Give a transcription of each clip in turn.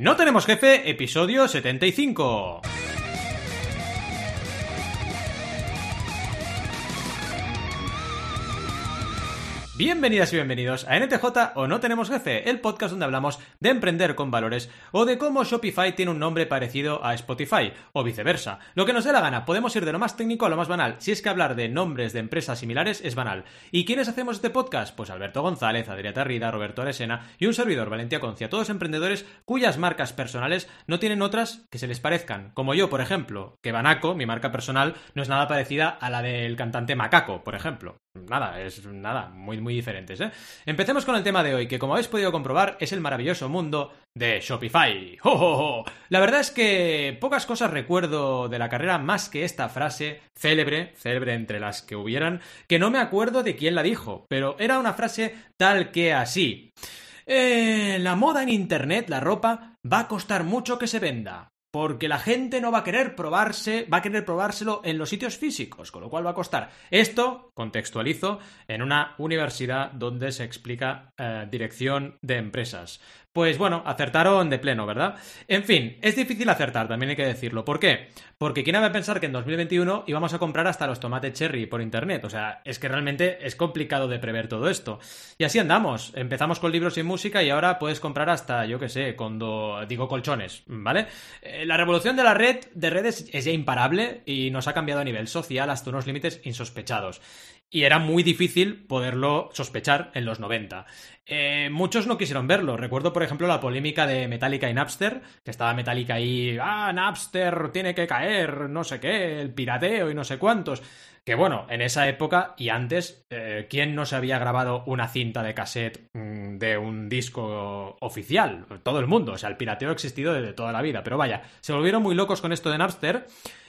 No tenemos jefe, episodio 75. Bienvenidas y bienvenidos a NTJ o No Tenemos Jefe, el podcast donde hablamos de emprender con valores o de cómo Shopify tiene un nombre parecido a Spotify o viceversa. Lo que nos dé la gana, podemos ir de lo más técnico a lo más banal, si es que hablar de nombres de empresas similares es banal. ¿Y quiénes hacemos este podcast? Pues Alberto González, Adrià Tarrida, Roberto Aresena y un servidor, Valentia Concia, todos emprendedores cuyas marcas personales no tienen otras que se les parezcan, como yo, por ejemplo, que Banaco, mi marca personal, no es nada parecida a la del cantante Macaco, por ejemplo. Nada, es nada, muy, muy diferentes, ¿eh? Empecemos con el tema de hoy, que como habéis podido comprobar, es el maravilloso mundo de Shopify. ¡Oh, La verdad es que pocas cosas recuerdo de la carrera más que esta frase célebre, célebre entre las que hubieran, que no me acuerdo de quién la dijo, pero era una frase tal que así. Eh, la moda en Internet, la ropa, va a costar mucho que se venda porque la gente no va a querer probarse, va a querer probárselo en los sitios físicos, con lo cual va a costar. Esto, contextualizo, en una universidad donde se explica eh, dirección de empresas. Pues bueno, acertaron de pleno, ¿verdad? En fin, es difícil acertar, también hay que decirlo. ¿Por qué? Porque quién va a pensar que en 2021 íbamos a comprar hasta los tomates cherry por internet. O sea, es que realmente es complicado de prever todo esto. Y así andamos. Empezamos con libros y música y ahora puedes comprar hasta, yo qué sé, cuando digo colchones, ¿vale? Eh, la revolución de la red de redes es ya imparable y nos ha cambiado a nivel social hasta unos límites insospechados y era muy difícil poderlo sospechar en los 90. Eh, muchos no quisieron verlo. Recuerdo, por ejemplo, la polémica de Metallica y Napster, que estaba Metallica ahí, ah, Napster tiene que caer, no sé qué, el pirateo y no sé cuántos. Que bueno, en esa época y antes, eh, ¿quién no se había grabado una cinta de cassette mm, de un disco oficial? Todo el mundo, o sea, el pirateo ha existido desde toda la vida, pero vaya, se volvieron muy locos con esto de Napster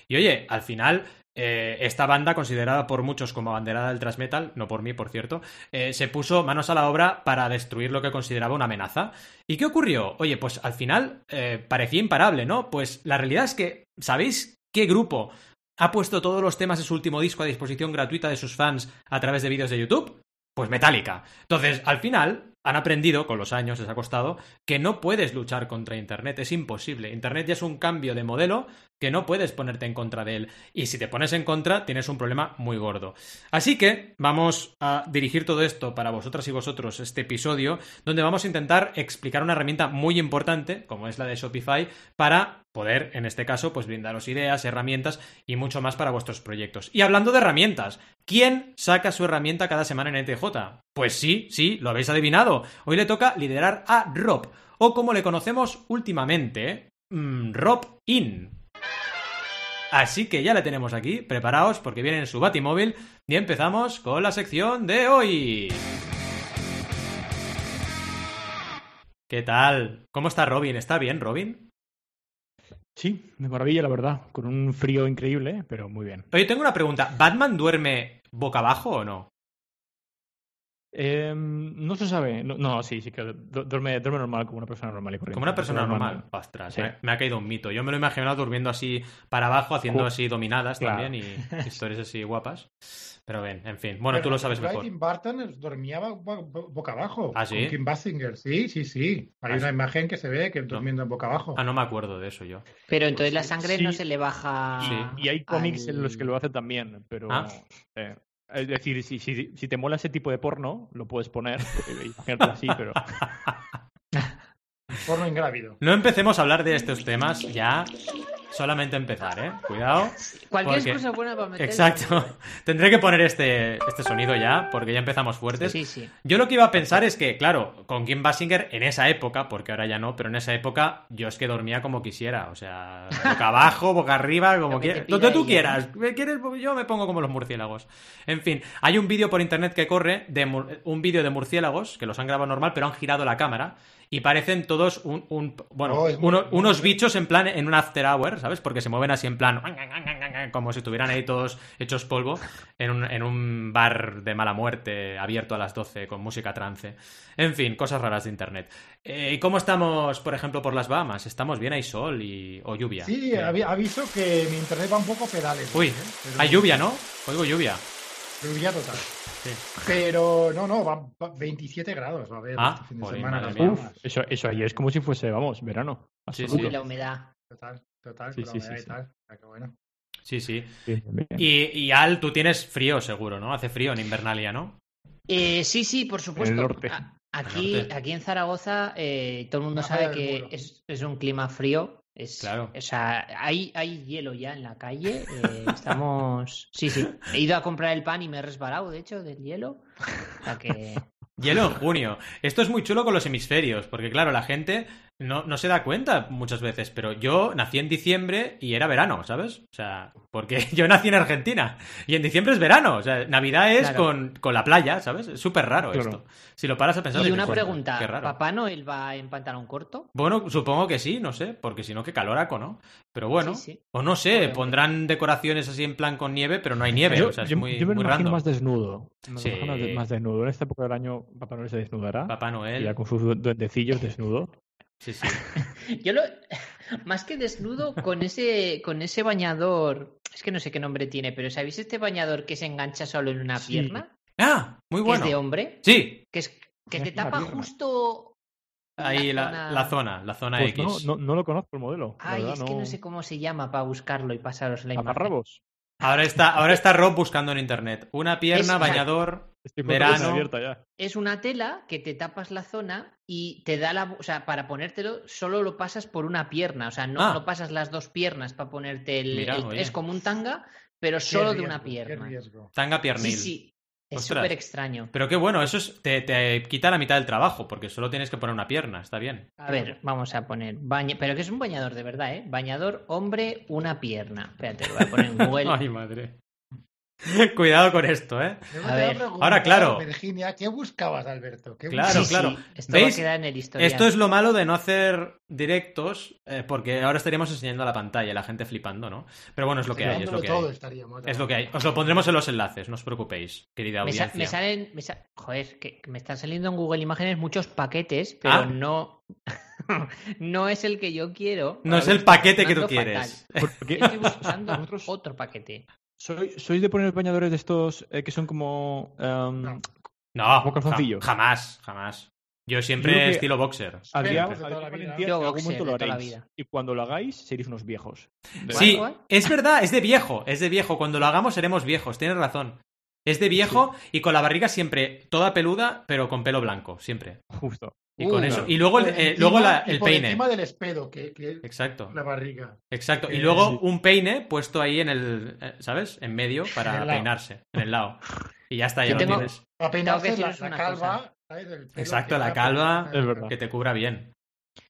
y oye, al final eh, esta banda, considerada por muchos como abanderada del thrash metal, no por mí, por cierto, eh, se puso manos a la obra para destruir lo que consideraba una amenaza. ¿Y qué ocurrió? Oye, pues al final eh, parecía imparable, ¿no? Pues la realidad es que, ¿sabéis qué grupo ha puesto todos los temas de su último disco a disposición gratuita de sus fans a través de vídeos de YouTube? Pues Metallica. Entonces, al final, han aprendido, con los años les ha costado, que no puedes luchar contra Internet, es imposible. Internet ya es un cambio de modelo que no puedes ponerte en contra de él. Y si te pones en contra, tienes un problema muy gordo. Así que vamos a dirigir todo esto para vosotras y vosotros, este episodio, donde vamos a intentar explicar una herramienta muy importante, como es la de Shopify, para poder, en este caso, pues brindaros ideas, herramientas y mucho más para vuestros proyectos. Y hablando de herramientas, ¿quién saca su herramienta cada semana en NTJ? Pues sí, sí, lo habéis adivinado. Hoy le toca liderar a Rob, o como le conocemos últimamente, mm, Rob In. Así que ya le tenemos aquí, preparaos porque viene en su batimóvil y empezamos con la sección de hoy. ¿Qué tal? ¿Cómo está Robin? ¿Está bien, Robin? Sí, de maravilla, la verdad. Con un frío increíble, pero muy bien. Oye, tengo una pregunta. ¿Batman duerme boca abajo o no? Eh, no se sabe. No, no, sí, sí que duerme, duerme normal, como una persona normal y corriente. Como una persona normal. Ostras, sí. me, ha caído un mito. Yo me lo he imaginado durmiendo así para abajo, haciendo así dominadas claro. también y historias así guapas. Pero bien, en fin. Bueno, Pero tú lo sabes mejor. Tim Burton dormía boca abajo. ¿Ah, sí? Con Kim Basinger. Sí, sí, sí. Hay ¿Ah, una sí? imagen que se ve que durmiendo en boca abajo. Ah, no me acuerdo de eso yo. Pero entonces la sangre no Sí. se le baja. Y, y hay cómics al- en los que lo hacen también, pero. Ah. eh, es decir, si, si, si te mola ese tipo de porno, lo puedes poner. Imagínate así, pero. Porno ingrávido. No empecemos a hablar de estos temas ya. Solamente empezar, ¿eh? Cuidado. Cualquier porque- excusa buena para meter. Exacto. Tendré que poner este, este sonido ya, porque ya empezamos fuertes. Sí, sí. Yo lo que iba a pensar es que, claro, con Kim Basinger en esa época, porque ahora ya no, pero en esa época yo es que dormía como quisiera. O sea, boca abajo, boca arriba, como Lo que te quieras. Donde tú quieras. ¿Me quieres? Yo me pongo como los murciélagos. En fin, hay un vídeo por internet que corre, de mur- un vídeo de murciélagos, que los han grabado normal, pero han girado la cámara. Y parecen todos un, un- bueno, Oh, uno- unos bichos en plan en un after hour, ¿sabes? Porque se mueven así en plan como si estuvieran ahí todos hechos polvo en un, en un bar de mala muerte abierto a las 12 con música trance. En fin, cosas raras de internet. Eh, ¿Y cómo estamos, por ejemplo, por las Bahamas? ¿Estamos bien? ¿Hay sol y... o lluvia? Sí, aviso que mi internet va un poco a pedales. Uy, ¿eh? Pero hay lluvia, ¿no? Oigo lluvia. Lluvia total. Sí. Pero no, no, va, va 27 grados va a haber Ah, este fin de joder, semana. Uf, eso, eso ahí es como si fuese, vamos, verano. Sí. Uy, la humedad. Total, total, Sí, con la sí, humedad sí, y sí. tal. O sea que bueno. Sí, sí. Y, y Al, tú tienes frío seguro, ¿no? Hace frío en Invernalia, ¿no? Eh, sí, sí, por supuesto. norte. A- Aquí, norte. aquí en Zaragoza eh, todo el mundo sabe que es, es un clima frío. Es, Claro. O sea, hay, hay hielo ya en la calle. eh, estamos. Sí, sí. He ido a comprar el pan y me he resbalado, de hecho, del hielo. O sea que. Hielo en junio. Esto es muy chulo con los hemisferios, porque claro, la gente no, no se da cuenta muchas veces, pero yo nací en diciembre y era verano, ¿sabes? O sea, porque yo nací en Argentina y en diciembre es verano. O sea, Navidad es Claro. con, con la playa, ¿sabes? Es súper raro Claro. esto. Si lo paras a pensar... Y una "Joder, pregunta: Qué raro. ¿Papá Noel va en pantalón corto? Bueno, supongo que sí, no sé, porque si no, qué caloraco, ¿no? Pero bueno, Sí, sí. o no sé, pondrán decoraciones así en plan con nieve, pero no hay nieve, Yo, o sea, es yo- muy, yo me muy imagino más desnudo. Me Sí. imagino más de- más desnudo. En esta época del año Papá Noel se desnudará. Papá y Noel, ya con sus du- duendecillos desnudo. Sí, sí. Yo lo. Más que desnudo, con ese, con ese bañador. Es que no sé qué nombre tiene, pero ¿sabéis este bañador que se engancha solo en una Sí. pierna? Ah, muy Que bueno. es de hombre. Sí, Que, es, que te tapa pierna. justo. ahí la, zona- la zona, la zona Pues X. no, no, no lo conozco el modelo. Ay, verdad, es que no sé cómo se llama para buscarlo y pasaros la imagen. Ahora está, ahora está Rob buscando en internet. Una pierna, Es- bañador. Estoy Verano. ya. Es una tela que te tapas la zona y te da la. O sea, para ponértelo, solo lo pasas por una pierna. O sea, no, Ah. no pasas las dos piernas para ponerte el. Mira, el- oye. es como un tanga, pero Qué solo de una pierna. Tanga Sí, piernil. sí. Es Ostras. súper extraño. Pero qué bueno, eso es- te, te quita la mitad del trabajo, porque solo tienes que poner una pierna, está bien. A ver, vamos a poner. Baña... Pero que es un bañador de verdad, ¿eh? Bañador hombre, una pierna. Espérate, lo voy a poner en Google. Ay, madre. Cuidado con esto, ¿eh? A ver. Ahora, claro. Virginia, ¿qué buscabas, Alberto? ¿Qué Claro, buscabas? claro. sí, Esto ¿Veis? va a quedar en el historial. Esto es lo malo de no hacer directos, eh, porque ahora estaríamos enseñando la pantalla, la gente flipando, ¿no? Pero bueno, es lo que hay, es lo que todo hay. estaríamos. Es lo que hay. Os lo pondremos en los enlaces, no os preocupéis, querida Me, sa- me salen. me sa- Joder, que, me están saliendo en Google Imágenes muchos paquetes, pero Ah. no. no es el que yo quiero. No A es el paquete que tú quieres. Estoy buscando otro paquete. Sois, sois de poner bañadores de estos eh, que son como. em, No. Como jamás, jamás. Yo siempre Yo estilo boxer. Vida. Y cuando lo hagáis, seréis unos viejos. Sí, ¿Cuál? es verdad, es de viejo, es de viejo. Cuando lo hagamos seremos viejos, tienes razón. Es de viejo y con la barriga siempre toda peluda, pero con pelo blanco, siempre. Justo. Y con Uh, eso. claro. Y luego, el- eh, encima- luego la- y el por peine. encima del espedo, que, que Exacto, la barriga. exacto. Y Eh, luego sí. un peine puesto ahí en el, eh, ¿sabes? En medio En para el lado. peinarse, en el lado. Y ya está, ya lo tengo- tienes. Para peinarse la, la una calva. Exacto, la calva. Que te cubra bien.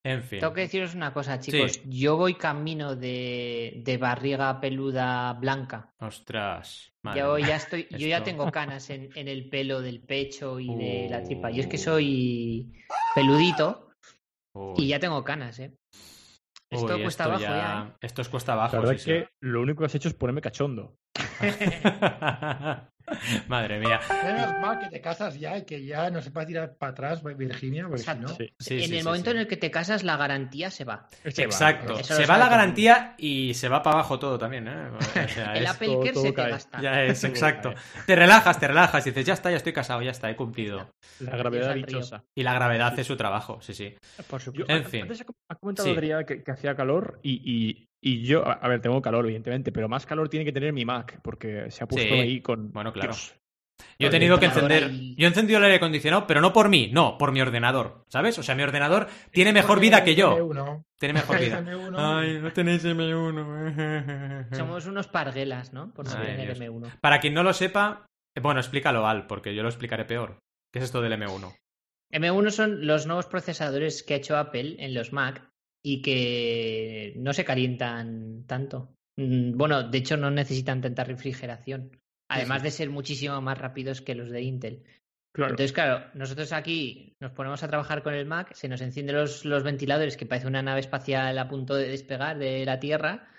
En fin. Tengo que deciros una cosa, chicos. Yo voy camino de, de barriga peluda blanca. Ostras. madre Yo ya estoy, yo ya tengo canas en, en el pelo del pecho y de la tripa. Yo es que Uh. soy peludito y ya tengo canas, ¿eh? Esto uy, cuesta esto abajo ya- ya, ¿eh? Esto es cuesta abajo. La verdad sí, es que lo único que has hecho es ponerme cachondo. Madre mía. Menos mal que te casas ya y que ya no se a tirar para atrás, Virginia, porque si Exacto. no. Sí. Sí, en sí, el sí, momento sí. en el que te casas, la garantía se va. Exacto. Se va la garantía y se va para abajo todo también, ¿eh? O sea, El es- Apple todo- Care todo se te cae. gasta. Ya es, exacto. Te relajas, te relajas y dices, ya está, ya estoy casado, ya está, he cumplido. La gravedad dichosa. Y la gravedad hace su trabajo, sí, sí. Por supuesto. En fin. Antes ha comentado Sí. Adrián que, que hacía calor y, y- y yo, a a ver, tengo calor, evidentemente, pero más calor tiene que tener mi Mac, porque se ha puesto Sí. ahí con. Bueno, claro. Dios. Yo he tenido que encender. ahí. Yo he encendido el aire acondicionado, pero no por mí, no, por mi ordenador. ¿Sabes? O sea, mi ordenador tiene mejor vida que yo. M1. Tiene mejor vida. M1. Ay, no tenéis M1. Somos unos parguelas, ¿no? Por no tener Dios. M1. Para quien no lo sepa, bueno, explícalo, Al, porque yo lo explicaré peor. ¿Qué es esto del M1? M1 son los nuevos procesadores que ha hecho Apple en los Mac y que no se calientan tanto. Mm, Bueno, de hecho no necesitan tanta refrigeración. Además de ser muchísimo más rápidos que los de Intel. Claro. Entonces, claro, nosotros aquí nos ponemos a trabajar con el Mac, se nos encienden los, los ventiladores que parece una nave espacial a punto de despegar de la Tierra.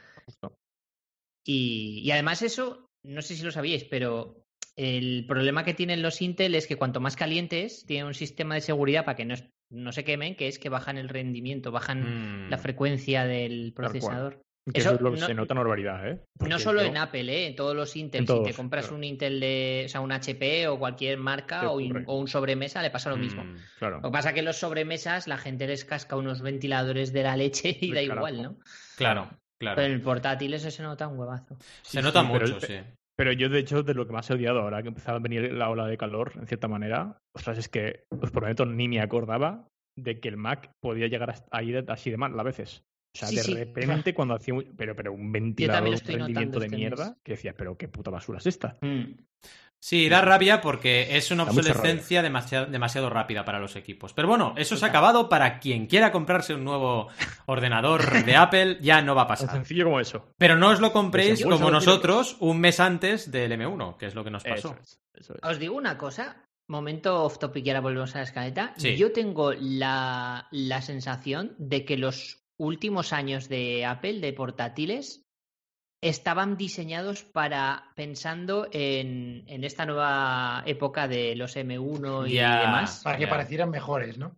Y, y además eso, no sé si lo sabíais, pero el problema que tienen los Intel es que cuanto más calientes, tienen un sistema de seguridad para que no, se quemen, que es que bajan el rendimiento, bajan Mm, la frecuencia del procesador. Que Eso eso, es lo que no- se nota una barbaridad, ¿eh? No solo yo- en Apple, ¿eh? en todos los Intel. En si te compras claro. un Intel de, o sea, un HP o cualquier marca ¿Qué o, in- ocurre? o un sobremesa, le pasa lo mismo. Mm. Claro. Lo que pasa es que en los sobremesas la gente les casca unos ventiladores de la leche y Del da igual. ¿no? Claro, claro. Pero en el portátil eso se nota un huevazo. Se nota sí, pero mucho, el- sí. Pero yo, de hecho, de lo que más he odiado ahora que empezaba a venir la ola de calor, en cierta manera, ostras, es que os prometo, ni me acordaba de que el Mac podía llegar a a ir así de mal a veces. O sea, Sí, de sí. repente cuando hacía un, pero, pero un ventilador, un rendimiento de este mierda, mes. que decía, pero qué puta basura es esta. Mm. Sí, da rabia porque es una Da obsolescencia demasiado, demasiado rápida para los equipos. Pero bueno, eso se ha acabado para quien quiera comprarse un nuevo ordenador de Apple, ya no va a Tan pasar. sencillo como eso. Pero no os lo compréis como nosotros un mes antes del M1, que es lo que nos pasó. Eso es, eso es. Os digo una cosa, momento off topic y ahora volvemos a la escaleta. Sí. Yo tengo la, la sensación de que los últimos años de Apple, de portátiles, estaban diseñados para pensando en, en esta nueva época de los M1 y demás. Para que parecieran mejores, ¿no?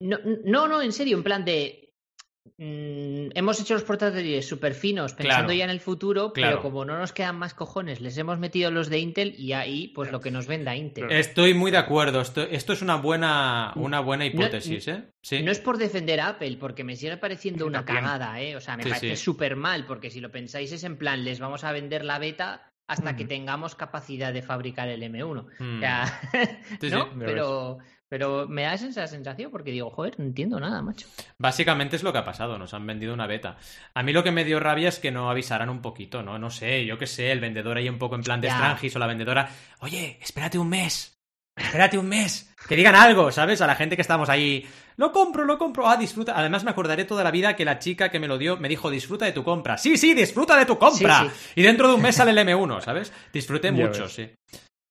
No, no, no, en serio, en plan de. Mm, hemos hecho los portátiles súper finos pensando Claro. ya en el futuro, Claro. pero como no nos quedan más cojones, les hemos metido los de Intel y ahí, pues lo que nos venda Intel. Estoy muy de acuerdo. Esto, esto es una buena, una buena hipótesis, ¿eh? Sí. No es por defender a Apple, porque me sigue pareciendo una cagada, ¿eh? O sea, me Sí, parece sí. súper mal, porque si lo pensáis es en plan, les vamos a vender la beta hasta que Ujú. tengamos capacidad de fabricar el M1. Mm. O sea, Sí, sí. ¿no? Pero, pero me da esa sensación porque digo, joder, no entiendo nada, macho. Básicamente es lo que ha pasado, nos han vendido una beta. A mí lo que me dio rabia es que no avisaran un poquito, ¿no? No sé, yo qué sé, el vendedor ahí un poco en plan de. Strangis o la vendedora, oye, espérate un mes, espérate un mes, que digan algo, ¿sabes? A la gente que estamos ahí, lo compro, lo compro, ah, disfruta. Además me acordaré toda la vida que la chica que me lo dio me dijo, disfruta de tu compra. Sí, sí, disfruta de tu compra. Sí, Y dentro de un mes sale el M1, ¿sabes? Disfruté mucho, ves. sí.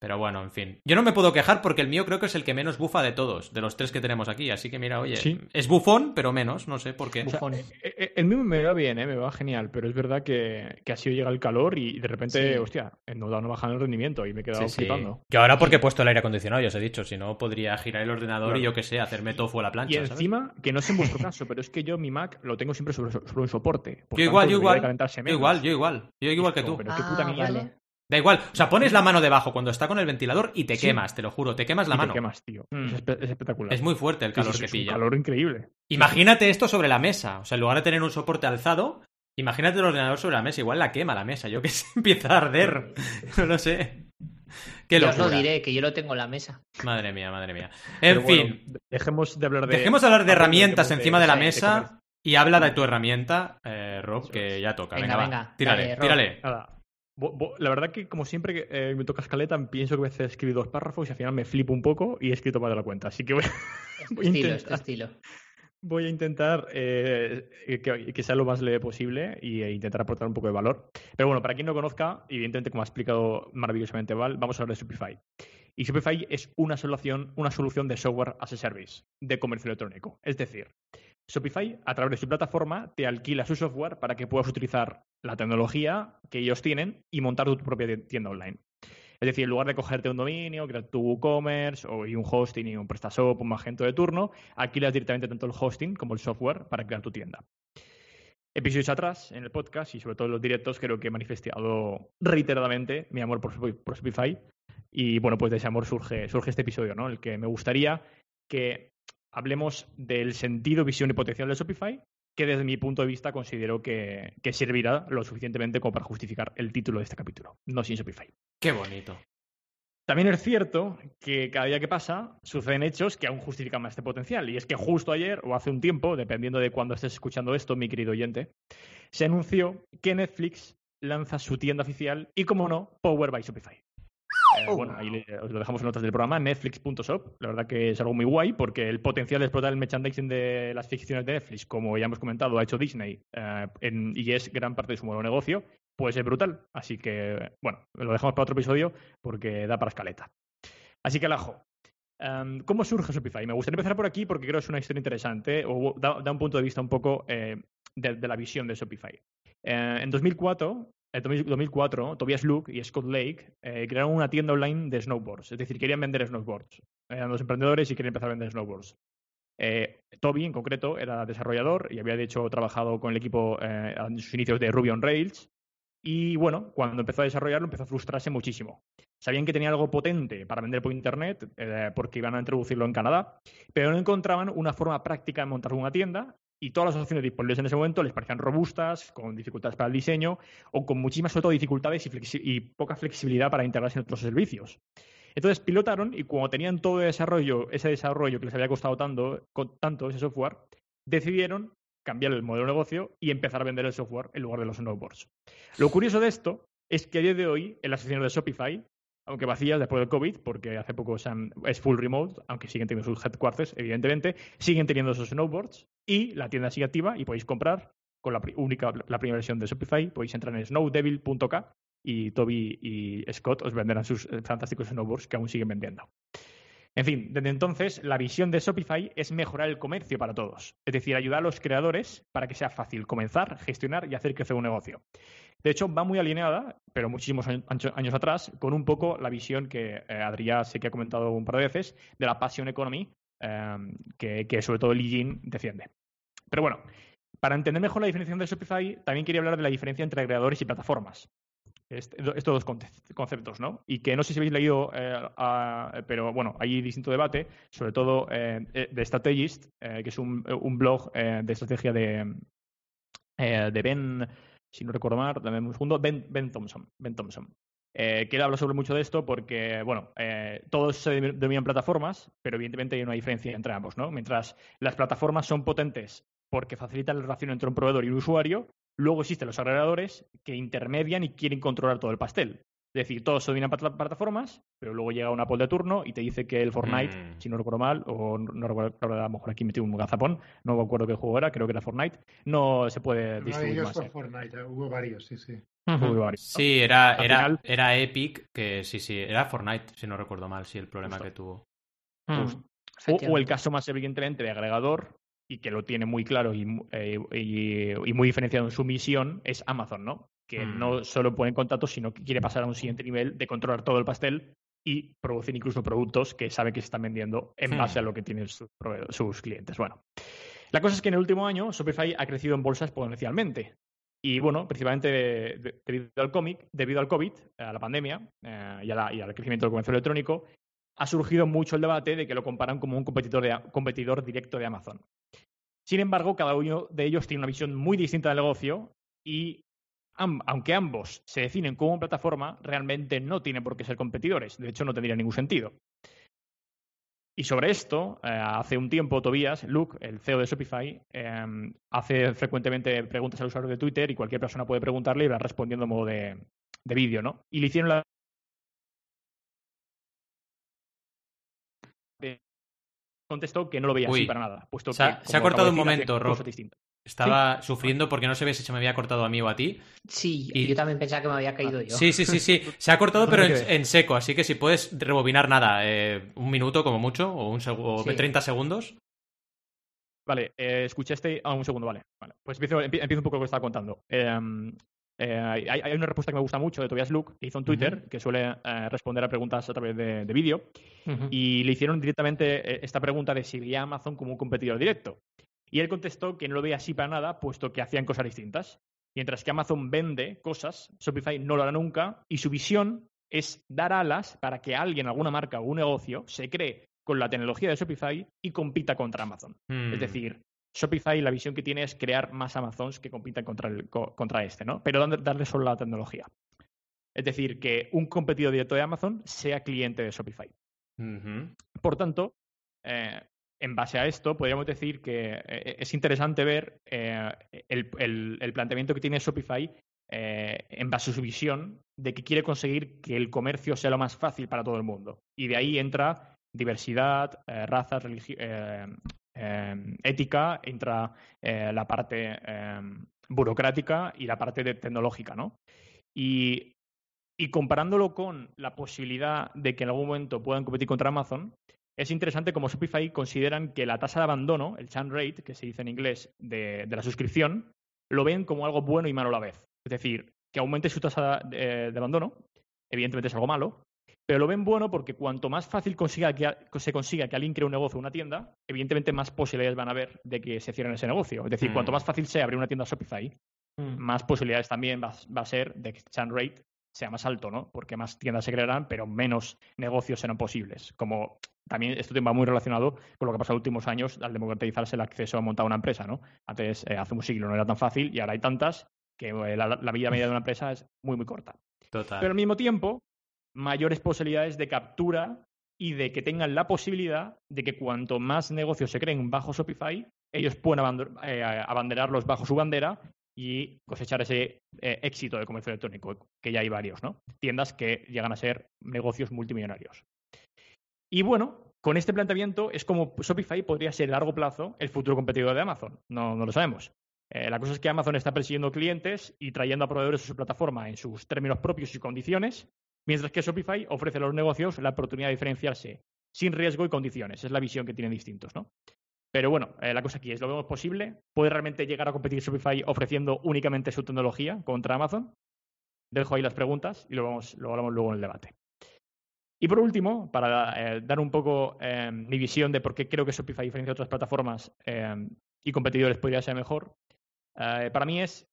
Pero bueno, en fin. Yo no me puedo quejar porque el mío creo que es el que menos bufa de todos, de los tres que tenemos aquí. Así que mira, oye, Sí. es bufón, pero menos, no sé por qué. O sea, Bufón. eh, eh, el mío me va bien, ¿eh? me va genial, pero es verdad que, que así llega el calor y de repente, Sí. hostia, no, no bajan el rendimiento y me he quedado Sí, sí. flipando. Yo ahora porque he puesto el aire acondicionado, ya os he dicho, si no podría girar el ordenador Claro. y yo qué sé, hacerme tofu a la Y plancha, ¿sabes? encima, que no sé en vuestro caso, pero es que yo mi Mac lo tengo siempre sobre, sobre un soporte. Por Yo tanto, igual, yo igual, Yo igual, yo igual, yo igual que Es tú. Pero qué puta Ah, mierda. Da igual, o sea, pones la mano debajo cuando está con el ventilador y te Sí. quemas, te lo juro, te quemas la Y te mano. quemas, tío. Mm. Es, espe- es espectacular. Es muy fuerte el calor sí, sí, que es un pilla. calor increíble. Imagínate esto sobre la mesa, o sea, en lugar de tener un soporte alzado, imagínate el ordenador sobre la mesa, igual la quema la mesa, yo que sé, empieza a arder, no lo sé. Qué Yo os lo diré, que yo lo tengo en la mesa. Madre mía, madre mía. En Pero bueno, fin, dejemos de hablar de. dejemos de hablar de herramientas encima de la mesa y habla de tu herramienta, eh, Rob, que ya toca. Venga, Venga, va, venga, tírale, dale, tírale. La verdad que, como siempre que eh, me toca escaleta, pienso que a veces escribir dos párrafos y al final me flipo un poco y he escrito más de la cuenta. Así que voy, Este voy a estilo, intentar, este estilo. voy a intentar eh, que, que sea lo más leve posible e intentar aportar un poco de valor. Pero bueno, para quien no conozca, evidentemente, como ha explicado maravillosamente Val, vamos a hablar de Shopify. Y Shopify es una solución, una solución de software as a service, de comercio electrónico. Es decir, Shopify, a través de su plataforma, te alquila su software para que puedas utilizar la tecnología que ellos tienen y montar tu propia tienda online. Es decir, en lugar de cogerte un dominio, crear tu WooCommerce o y un hosting y un PrestaShop, un magento de turno, alquilas directamente tanto el hosting como el software para crear tu tienda. Episodios atrás, en el podcast y sobre todo en los directos, creo que he manifestado reiteradamente mi amor por, por Shopify. Y bueno, pues de ese amor surge, surge este episodio, ¿no? El que me gustaría que hablemos del sentido, visión y potencial de Shopify, que desde mi punto de vista considero que, que servirá lo suficientemente como para justificar el título de este capítulo, no sin Shopify. Qué bonito. También es cierto que cada día que pasa suceden hechos que aún justifican más este potencial. Y es que justo ayer o hace un tiempo, dependiendo de cuándo estés escuchando esto, mi querido oyente, se anunció que Netflix lanza su tienda oficial y, como no, Power by Shopify. Eh, Oh. bueno, ahí le- os lo dejamos en notas del programa, netflix.shop. La verdad que es algo muy guay porque el potencial de explotar el merchandising de las ficciones de Netflix, como ya hemos comentado, ha hecho Disney eh, en- y es gran parte de su de negocio, puede ser brutal. Así que, bueno, lo dejamos para otro episodio porque da para escaleta. Así que alajo. Em, ¿Cómo surge Shopify? Me gustaría empezar por aquí porque creo que es una historia interesante o da, da un punto de vista un poco eh, de, de la visión de Shopify. Eh, en 2004, en 2004, Tobias Luke y Scott Lake eh, crearon una tienda online de snowboards. Es decir, querían vender snowboards. Eran dos emprendedores y querían empezar a vender snowboards. Eh, Toby, en concreto, era desarrollador y había, de hecho, trabajado con el equipo eh, en sus inicios de Ruby on Rails. Y bueno, cuando empezó a desarrollarlo, empezó a frustrarse muchísimo. Sabían que tenía algo potente para vender por Internet, eh, porque iban a introducirlo en Canadá, pero no encontraban una forma práctica de montar una tienda y todas las opciones disponibles en ese momento les parecían robustas, con dificultades para el diseño o con muchísimas, todo, dificultades y, poca flexibilidad para integrarse en otros servicios. Entonces pilotaron y cuando tenían todo desarrollo, ese desarrollo que les había costado tanto, tanto ese software, decidieron cambiar el modelo de negocio y empezar a vender el software en lugar de los snowboards. Lo curioso de esto es que a día de hoy en las oficinas de Shopify, aunque vacías después del COVID, porque hace poco se han- es full remote, aunque siguen teniendo sus headquarters, evidentemente, siguen teniendo esos snowboards y la tienda sigue activa y podéis comprar con la única, la primera versión de Shopify, podéis entrar en snowdevil.k y Toby y Scott os venderán sus eh, fantásticos snowboards que aún siguen vendiendo. En fin, desde entonces la visión de Shopify es mejorar el comercio para todos, es decir, ayudar a los creadores para que sea fácil comenzar, gestionar y hacer crecer un negocio. De hecho, va muy alineada, pero muchísimos años atrás, con un poco la visión que eh, Adrián sé que ha comentado un par de veces de la Passion Economy, eh, que, sobre todo Lee defiende. Pero bueno, para entender mejor la diferenciación de Shopify, también quería hablar de la diferencia entre creadores y plataformas. Est- estos dos conce- conceptos, ¿no? Y que no sé si habéis leído, eh, pero bueno, hay distinto debate, sobre todo eh, eh, de Strategist, que es un, blog de estrategia de, de Ben, si no recuerdo mal, dame un segundo, Ben, ben Thompson. Ben Thompson. Que él habla sobre mucho de esto porque, bueno, todos se denominan plataformas, pero evidentemente hay una diferencia entre ambos, ¿no? Mientras las plataformas son potentes porque facilitan la relación entre un proveedor y un usuario, luego existen los agregadores que intermedian y quieren controlar todo el pastel. Es decir, todos se dominan plat- plataformas, pero luego llega una Apple de turno y te dice que el Fortnite, Mm. si no recuerdo mal, o no, no recuerdo, ahora a lo mejor aquí metí un gazapón, no me acuerdo qué juego era, creo que era Fortnite, no se puede distribuir ellos más. fue ¿eh? Fortnite, eh, hubo varios, sí, sí. Hubo varios, ¿no? Sí, era, era, final- era Epic, que sí, sí, era Fortnite, si no recuerdo mal, sí, el problema Justo. que tuvo. Mm. O, o el caso más evidentemente de agregador y que lo tiene muy claro y, eh, y- y muy diferenciado en su misión es Amazon, ¿no? Que Mm. no solo pone contactos, sino que quiere pasar a un siguiente nivel de controlar todo el pastel y producir incluso productos que sabe que se están vendiendo en base a lo que tienen sus, clientes. Bueno, la cosa es que en el último año Shopify ha crecido en bolsa exponencialmente. Y bueno, principalmente de- de- debido al cómic, debido al COVID, a la pandemia eh, y, a la- y al crecimiento del comercio electrónico, ha surgido mucho el debate de que lo comparan como un competidor, de- competidor directo de Amazon. Sin embargo, cada uno de ellos tiene una visión muy distinta del negocio y aunque ambos se definen como plataforma, realmente no tienen por qué ser competidores. De hecho, no tendría ningún sentido. Y sobre esto, eh, hace un tiempo, Tobías, Luke, el CEO de Shopify, eh, hace frecuentemente preguntas al usuario de Twitter y cualquier persona puede preguntarle y va respondiendo en modo de, de vídeo, ¿no? Y le hicieron la contestó que no lo veía Uy. así para nada, puesto Se ha- que se ha cortado un decir, momento, Rob. Estaba sufriendo porque no sabía si se me había cortado a mí o a ti. Sí, Y- yo también pensaba que me había caído yo. Sí, sí, sí, sí. Se ha cortado, pero en, seco. Así que si puedes rebobinar nada, eh, un minuto como mucho, o, un seg- o Sí. 30 segundos. Vale, eh, escuché este. Ah, un segundo, vale. vale. Pues empiezo, empie- empiezo un poco lo que estaba contando. Eh, eh, hay, hay una respuesta que me gusta mucho de Tobias Luke, que hizo en Twitter, que suele eh, responder a preguntas a través de, de vídeo, y le hicieron directamente eh, esta pregunta de si veía a Amazon como un competidor directo. Y él contestó que no lo veía así para nada, puesto que hacían cosas distintas. Mientras que Amazon vende cosas, Shopify no lo hará nunca, y su visión es dar alas para que alguien, alguna marca o un negocio, se cree con la tecnología de Shopify y compita contra Amazon. Hmm. Es decir, Shopify la visión que tiene es crear más Amazons que compitan contra, el, contra este, ¿no? Pero darle solo la tecnología. Es decir, que un competidor directo de Amazon sea cliente de Shopify. Por tanto, eh, en base a esto, podríamos decir que eh, es interesante ver eh, el, el- el planteamiento que tiene Shopify eh, en base a su visión de que quiere conseguir que el comercio sea lo más fácil para todo el mundo. Y de ahí entra diversidad, eh, eh, eh, ética, entra eh, la parte eh, burocrática y la parte tecnológica, ¿no? Y, comparándolo con la posibilidad de que en algún momento puedan competir contra Amazon, es interesante como Shopify consideran que la tasa de abandono, el churn rate, que se dice en inglés, de, la suscripción, lo ven como algo bueno y malo a la vez. Es decir, que aumente su tasa de, de abandono, evidentemente es algo malo, Pero lo ven bueno porque cuanto más fácil consiga que, se consiga que alguien cree un negocio o una tienda, evidentemente más posibilidades van a haber de que se cierren ese negocio. Es decir, Mm. cuanto más fácil sea abrir una tienda Shopify, Mm. más posibilidades también va, va a ser de que el churn rate sea más alto, ¿no? Porque más tiendas se crearán, pero menos negocios serán posibles. Como también esto va muy relacionado con lo que ha pasado en los últimos años al democratizarse el acceso a montar una empresa, ¿no? Antes, eh, hace un siglo no era tan fácil y ahora hay tantas que eh, la, la vida media de una empresa es muy, muy corta. Total. Pero al mismo tiempo, mayores posibilidades de captura y de que tengan la posibilidad de que cuanto más negocios se creen bajo Shopify, ellos puedan eh, abanderarlos bajo su bandera y cosechar ese eh, éxito de comercio electrónico, que ya hay varios, ¿no? Tiendas que llegan a ser negocios multimillonarios. Y bueno, con este planteamiento es como Shopify podría ser a largo plazo el futuro competidor de Amazon. No, no lo sabemos. Eh, la cosa es que Amazon está persiguiendo clientes y trayendo a proveedores a su plataforma en sus términos propios y condiciones, mientras que Shopify ofrece a los negocios la oportunidad de diferenciarse sin riesgo y condiciones. Es la visión que tienen distintos, ¿no? Pero bueno, eh, la cosa aquí es, ¿lo vemos posible? ¿Puede realmente llegar a competir Shopify ofreciendo únicamente su tecnología contra Amazon? Dejo ahí las preguntas y lo, vamos, lo hablamos luego en el debate. Y por último, para eh, dar un poco eh, mi visión de por qué creo que Shopify, diferencia de otras plataformas eh, y competidores, podría ser mejor, eh, para mí es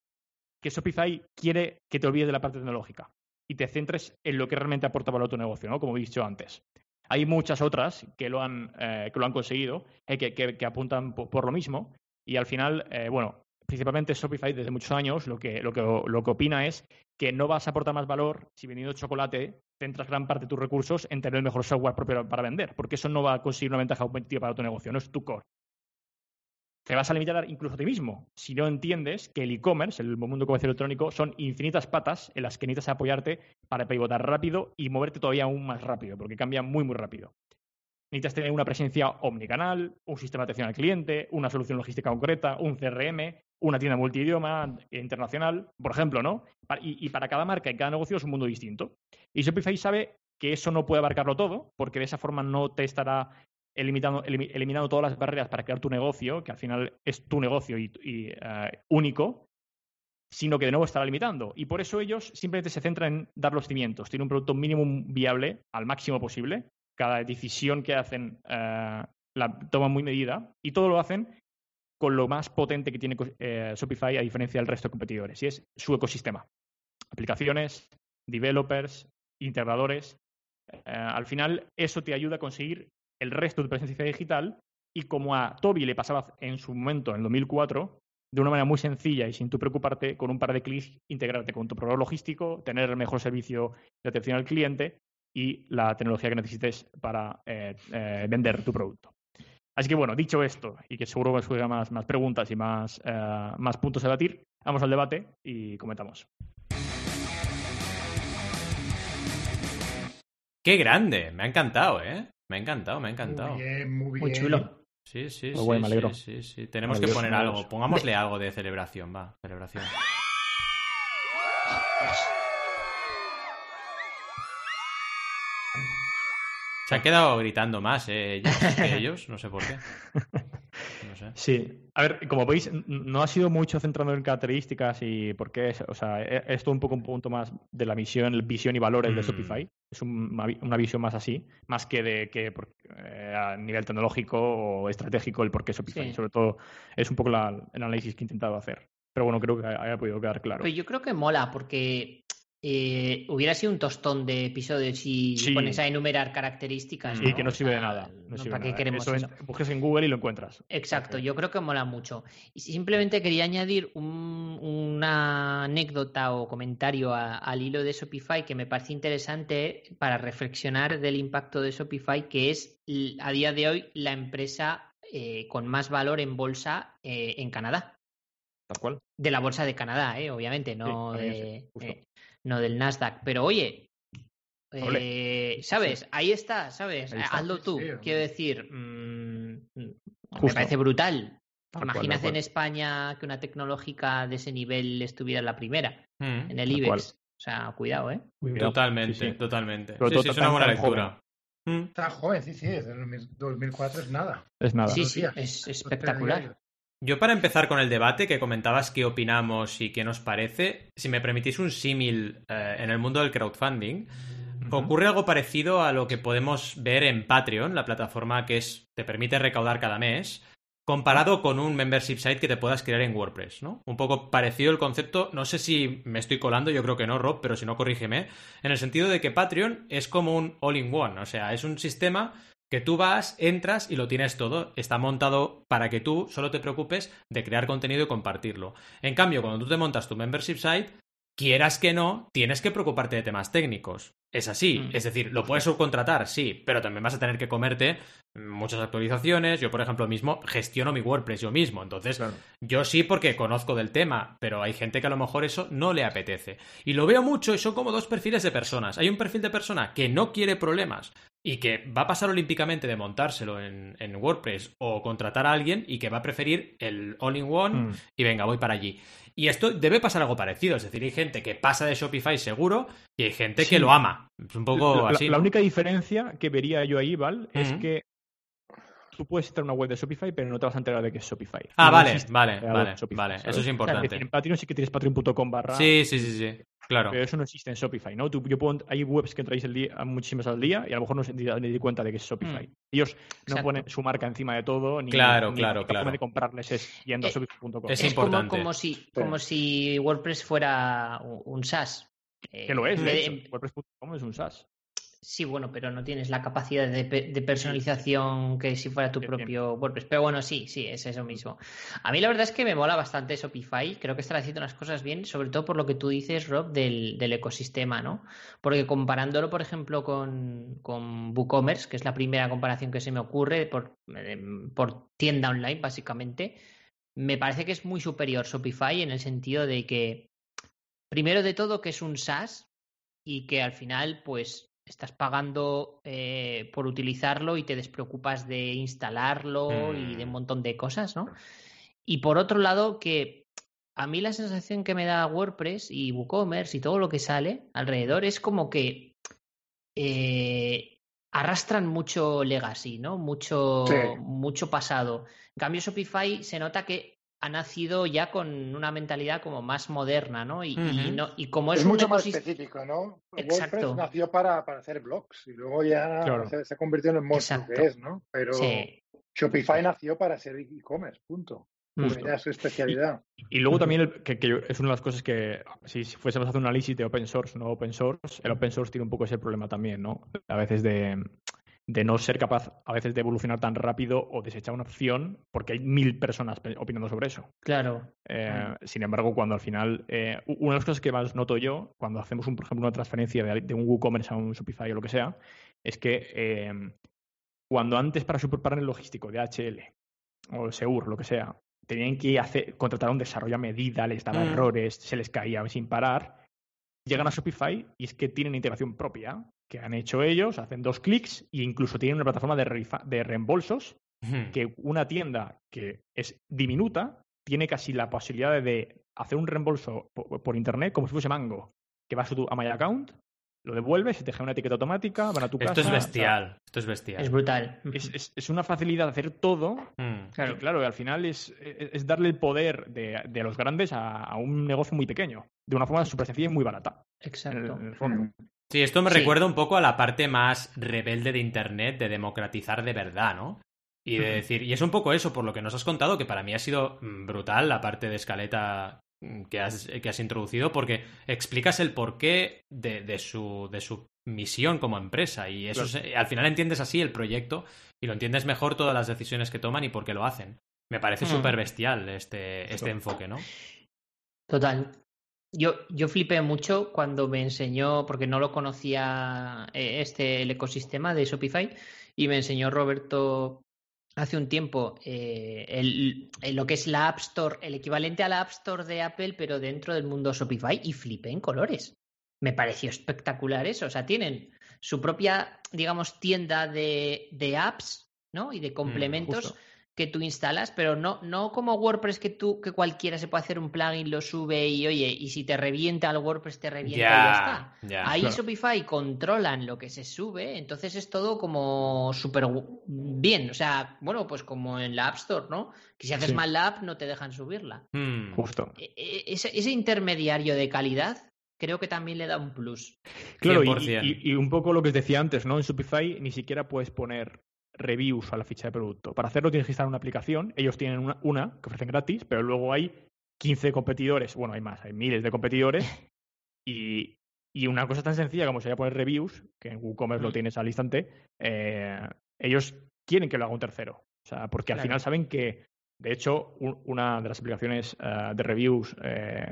que Shopify quiere que te olvides de la parte tecnológica y te centres en lo que realmente aporta valor a tu negocio, ¿no? Como he dicho antes. Hay muchas otras que lo han, eh, que lo han conseguido, eh, que, apuntan po- por, lo mismo. Y al final, eh, bueno, principalmente Shopify desde muchos años lo que, lo, que, lo que opina es que no vas a aportar más valor si vendiendo chocolate centras gran parte de tus recursos en tener el mejor software propio para vender, porque eso no va a conseguir una ventaja competitiva para tu negocio, no es tu core. Te vas a limitar incluso a ti mismo si no entiendes que el e-commerce, el mundo comercio electrónico, son infinitas patas en las que necesitas apoyarte para pivotar rápido y moverte todavía aún más rápido, porque cambia muy, muy rápido. Necesitas tener una presencia omnicanal, un sistema de atención al cliente, una solución logística concreta, un CRM, una tienda multidioma internacional, por ejemplo, ¿no? Y para cada marca y cada negocio es un mundo distinto. Y Shopify sabe que eso no puede abarcarlo todo, porque de esa forma no te estará eliminando, elimi- eliminando todas las barreras para crear tu negocio, que al final es tu negocio y, y, eh, único, sino que de nuevo estará limitando. Y por eso ellos simplemente se centran en dar los cimientos. Tienen un producto mínimo viable al máximo posible. Cada decisión que hacen eh, la toman muy medida y todo lo hacen con lo más potente que tiene eh, Shopify a diferencia del resto de competidores, y es su ecosistema. Aplicaciones, developers, integradores. Al final, eso te ayuda a conseguir el resto de presencia digital y como a Toby le pasaba en su momento, en 2004, de una manera muy sencilla y sin tú preocuparte, con un par de clics, integrarte con tu proveedor logístico, tener el mejor servicio de atención al cliente y la tecnología que necesites para eh, eh, vender tu producto. Así que bueno, dicho esto, y que seguro que surgirán más, más preguntas y más, eh, más puntos a debatir, vamos al debate y comentamos. ¡Qué grande! Me ha encantado, ¿eh? Me ha encantado, me ha encantado. Muy bien, muy bien. Muy chulo. Sí, sí, Muy sí, guay, me alegro. sí, sí, sí. Tenemos que poner algo. Pongámosle algo de celebración, va. Celebración. Se han quedado gritando más, ¿eh? Ellos, que ellos, no sé por qué. Sé. Sí, a ver, como veis, no ha sido mucho centrado en características y por qué, es- o sea, e- esto un poco un punto más de la misión, visión y valores de Mm. Shopify. Es un- una, vi- una visión más así, más que de que por- eh, a nivel tecnológico o estratégico el por qué Shopify. Sí. Sobre todo es un poco la- el análisis que he intentado hacer. Pero bueno, creo que haya podido quedar claro. Pero yo creo que mola porque eh, hubiera sido un tostón de episodios si Sí. pones a enumerar características. Y ¿no? que no sirve de nada. No no, sirve ¿Para qué nada. queremos Eso eso? en- busques en Google y lo encuentras. Exacto, yo creo que mola mucho. Y simplemente quería añadir un- una anécdota o comentario a- al hilo de Shopify que me parece interesante para reflexionar del impacto de Shopify, que es a día de hoy la empresa eh, con más valor en bolsa eh, en Canadá. Tal cual. De la bolsa de Canadá, eh, obviamente, no, de- justo. eh, no del Nasdaq. Pero oye, eh, ¿sabes? Ahí está, ¿sabes? Ahí está. Hazlo tú. sí, Quiero decir, mm, me parece brutal. Tal Imagínate cual. en España que una tecnológica de ese nivel estuviera en la primera, Mm. en el IBEX. cual. O sea, cuidado, ¿eh? Cuidado. Totalmente, Sí, sí. totalmente. Pero Sí, todo sí, es una buena lectura. Mm. Está joven, sí, sí, desde el 2004 es nada. Es nada. Sí, es espectacular. Yo para empezar con el debate que comentabas qué opinamos y qué nos parece, si me permitís un símil eh, en el mundo del crowdfunding, ocurre algo parecido a lo que podemos ver en Patreon, la plataforma que es, te permite recaudar cada mes, comparado con un membership site que te puedas crear en WordPress, ¿no? Un poco parecido el concepto, no sé si me estoy colando, yo creo que no, Rob, pero si no, corrígeme, en el sentido de que Patreon es como un all-in-one, o sea, es un sistema que tú vas, entras y lo tienes todo. Está montado para que tú solo te preocupes de crear contenido y compartirlo. En cambio, cuando tú te montas tu membership site, quieras que no, tienes que preocuparte de temas técnicos. Es así, Mm. es decir, lo puedes subcontratar, sí, pero también vas a tener que comerte muchas actualizaciones. Yo, por ejemplo, mismo gestiono mi WordPress yo mismo, entonces Claro. yo sí porque conozco del tema, pero hay gente que a lo mejor eso no le apetece. Y lo veo mucho y son como dos perfiles de personas. Hay un perfil de persona que no quiere problemas y que va a pasar olímpicamente de montárselo en, en WordPress o contratar a alguien y que va a preferir el all-in-one Mm. y venga, voy para allí. Y esto debe pasar algo parecido, es decir, hay gente que pasa de Shopify seguro y hay gente Sí. que lo ama. Es un poco la, así. la ¿no? única diferencia que vería yo ahí, Val, es que tú puedes entrar a una web de Shopify, pero no te vas a enterar de que es Shopify. Ah, No vale, vale, vale, Shopify, vale. ¿sabes? Eso es Es importante. decir, en Patreon sí que tienes patreon.com barra. Sí, sí, sí, sí. Claro. Pero eso no existe en Shopify, ¿no? Tú- yo puedo- hay webs que entráis el día, muchísimas al día y a lo mejor no se ni ni di cuenta de que es Shopify. Mm. Ellos no ponen su marca encima de todo, ni, Claro, ni claro, la forma claro. de comprarles es yendo a Eh, shopify.com. es Es como, importante. como, si, como si WordPress fuera un SaaS. Eh, Que lo es, en de hecho. WordPress.com es un SaaS. Sí, bueno, pero no tienes la capacidad de, pe- de personalización que si fuera tu propio WordPress. Pero bueno, sí, sí, es eso mismo. A mí la verdad es que me mola bastante Shopify. Creo que están haciendo las cosas bien, sobre todo por lo que tú dices, Rob, del, del ecosistema, ¿no? Porque comparándolo, por ejemplo, con, con WooCommerce, que es la primera comparación que se me ocurre por, em, por tienda online, básicamente, me parece que es muy superior Shopify en el sentido de que, primero de todo, que es un SaaS y que al final, pues, estás pagando eh, por utilizarlo y te despreocupas de instalarlo y de un Mm. montón de cosas, ¿no? Y por otro lado, que a mí la sensación que me da WordPress y WooCommerce y todo lo que sale alrededor es como que eh, arrastran mucho legacy, ¿no? Mucho, Sí. mucho pasado. En cambio, Shopify se nota que ha nacido ya con una mentalidad como más moderna, ¿no? Y, no, y como es, Es mucho más específico, ¿no? Exacto. WordPress nació para, para hacer blogs y luego ya Claro. se, se convirtió en el monstruo Exacto. que es, ¿no? Pero Sí. Shopify nació para ser e-commerce, punto. Era su especialidad. Y luego también, el- que, que es una de las cosas que, si si fuésemos a hacer un análisis de open source o no open source, el open source tiene un poco ese problema también, ¿no? A veces de, de no ser capaz, a veces de evolucionar tan rápido o desechar una opción porque hay mil personas pe- opinando sobre eso. Claro. Eh, Sin embargo, cuando al final, eh, una de las cosas que más noto yo, cuando hacemos, un, por ejemplo, una transferencia de, de un WooCommerce a un Shopify o lo que sea, es que eh, cuando antes para su partner logístico de HL o Seur, lo que sea, tenían que hacer, contratar a un desarrollo a medida, les daba Mm. errores, se les caía sin parar, llegan a Shopify y es que tienen integración propia que han hecho ellos, hacen dos clics e incluso tienen una plataforma de, reembolsos que una tienda que es diminuta tiene casi la posibilidad de hacer un reembolso po- por, internet como si fuese Mango, que vas a, tu, a My Account, lo devuelves, se te genera una etiqueta automática, van a tu casa. Esto es o sea, bestial. Esto es bestial. Es brutal. es, es- es una facilidad de hacer todo. Mm. Claro. Claro, al final es, es- es darle el poder de, de los grandes a, a un negocio muy pequeño, de una forma súper sencilla y muy barata. En el, Exacto. en el fondo. Sí, esto me Sí. recuerda un poco a la parte más rebelde de Internet, de democratizar de verdad, ¿no? Y de decir, y es un poco eso, por lo que nos has contado, que para mí ha sido mm, brutal la parte de escaleta mm, que has, que has introducido, porque explicas el porqué de, de su, de su misión como empresa, y eso Claro. al final entiendes así el proyecto y lo entiendes mejor todas las decisiones que toman y por qué lo hacen. Me parece súper bestial este, este enfoque, ¿no? Total. Yo, yo flipé mucho cuando me enseñó, porque no lo conocía eh, este el ecosistema de Shopify, y me enseñó Roberto hace un tiempo eh, el- el- lo que es la App Store, el equivalente a la App Store de Apple, pero dentro del mundo Shopify, y flipé en colores. Me pareció espectacular eso. O sea, tienen su propia, digamos, tienda de, de apps, ¿no? Y de complementos justo. Que tú instalas, pero no, no como WordPress que tú, que cualquiera se puede hacer un plugin, lo sube y oye, y si te revienta el WordPress te revienta y ya está. Ahí Claro. Shopify controlan lo que se sube, entonces es todo como súper bien. O sea, bueno, pues como en la App Store, ¿no? Que si haces Sí. mal la app no te dejan subirla. Mm. Justo. E- e- Ese, ese intermediario de calidad creo que también le da un plus. Claro, y, 100%. y- y un poco lo que os decía antes, ¿no? En Shopify ni siquiera puedes poner reviews a la ficha de producto. Para hacerlo tienes que instalar una aplicación. Ellos tienen una, una que ofrecen gratis, pero luego hay 15 competidores. Bueno, hay más, hay miles de competidores. Y, y una cosa tan sencilla como sería poner reviews, que en WooCommerce lo tienes al instante, eh, ellos quieren que lo haga un tercero. O sea, porque al Claro. final saben que, de hecho, un- una de las aplicaciones eh, de reviews eh,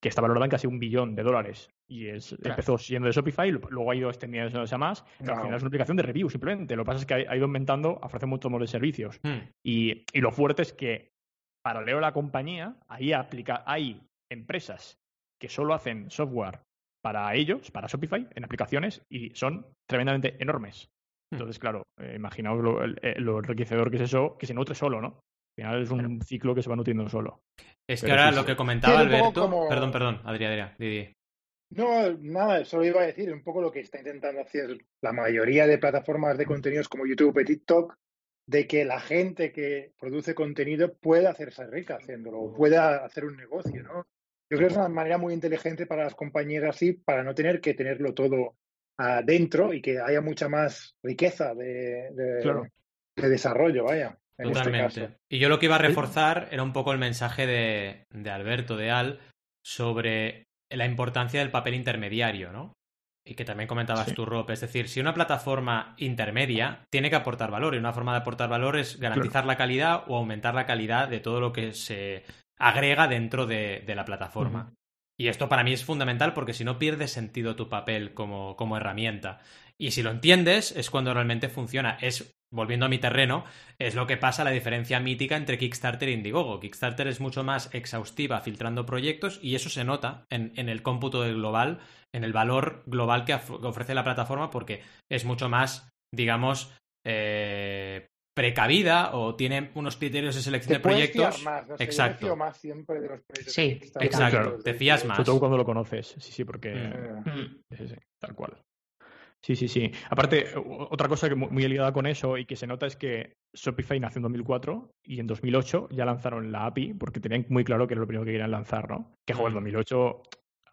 que está valorada en casi un billón de dólares y es, Claro. empezó siendo de Shopify, luego ha ido extendiéndose a más, pero al final es una aplicación de reviews simplemente. Lo que pasa es que ha, ido aumentando, ofrece muchos más de servicios. Hmm. Y, y lo fuerte es que, paralelo a la compañía, ahí aplica, hay empresas que solo hacen software para ellos, para Shopify, en aplicaciones, y son tremendamente enormes. Hmm. Entonces, claro, eh, imaginaos lo, eh, lo enriquecedor que es eso, que se nutre solo, ¿no? Al final es un ciclo que se va nutriendo solo. Es que Pero ahora sí, lo que comentaba Sí, Alberto. como- Perdón, perdón, Adrián, Adrián, Didi. No, nada, solo iba a decir un poco lo que está intentando hacer la mayoría de plataformas de contenidos como YouTube y TikTok, de que la gente que produce contenido pueda hacerse rica haciéndolo, o pueda hacer un negocio, ¿no? Yo creo que es una manera muy inteligente para las compañías así, para no tener que tenerlo todo adentro y que haya mucha más riqueza de, de- Claro. de desarrollo, vaya. En este Totalmente. y yo lo que iba a reforzar era un poco el mensaje de, de Alberto, de Al, sobre la importancia del papel intermediario, ¿no? Y que también comentabas Sí. tú, Rob. Es decir, si una plataforma intermedia tiene que aportar valor, y una forma de aportar valor es garantizar la calidad o aumentar la calidad de todo lo que se agrega dentro de, de la plataforma. Y esto para mí es fundamental porque si no pierdes sentido tu papel como, como herramienta. Y si lo entiendes, es cuando realmente funciona. Es, volviendo a mi terreno, es lo que pasa la diferencia mítica entre Kickstarter e Indiegogo. Kickstarter es mucho más exhaustiva filtrando proyectos y eso se nota en, en el cómputo del global, en el valor global que, of- que ofrece la plataforma porque es mucho más, digamos, eh, precavida o tiene unos criterios de selección Te de fiar proyectos. más, no sé, yo me Exacto. fío más siempre de los proyectos Sí, exacto, te fías más. Sobre todo cuando lo conoces. Sí, sí, porque. Mm. Sí, sí, tal cual. Sí, sí, sí. Aparte, otra cosa que mu- muy ligada con eso y que se nota es que Shopify nació en 2004 y en 2008 ya lanzaron la API porque tenían muy claro que era lo primero que querían lanzar, ¿no? Que, joder, Mm. 2008,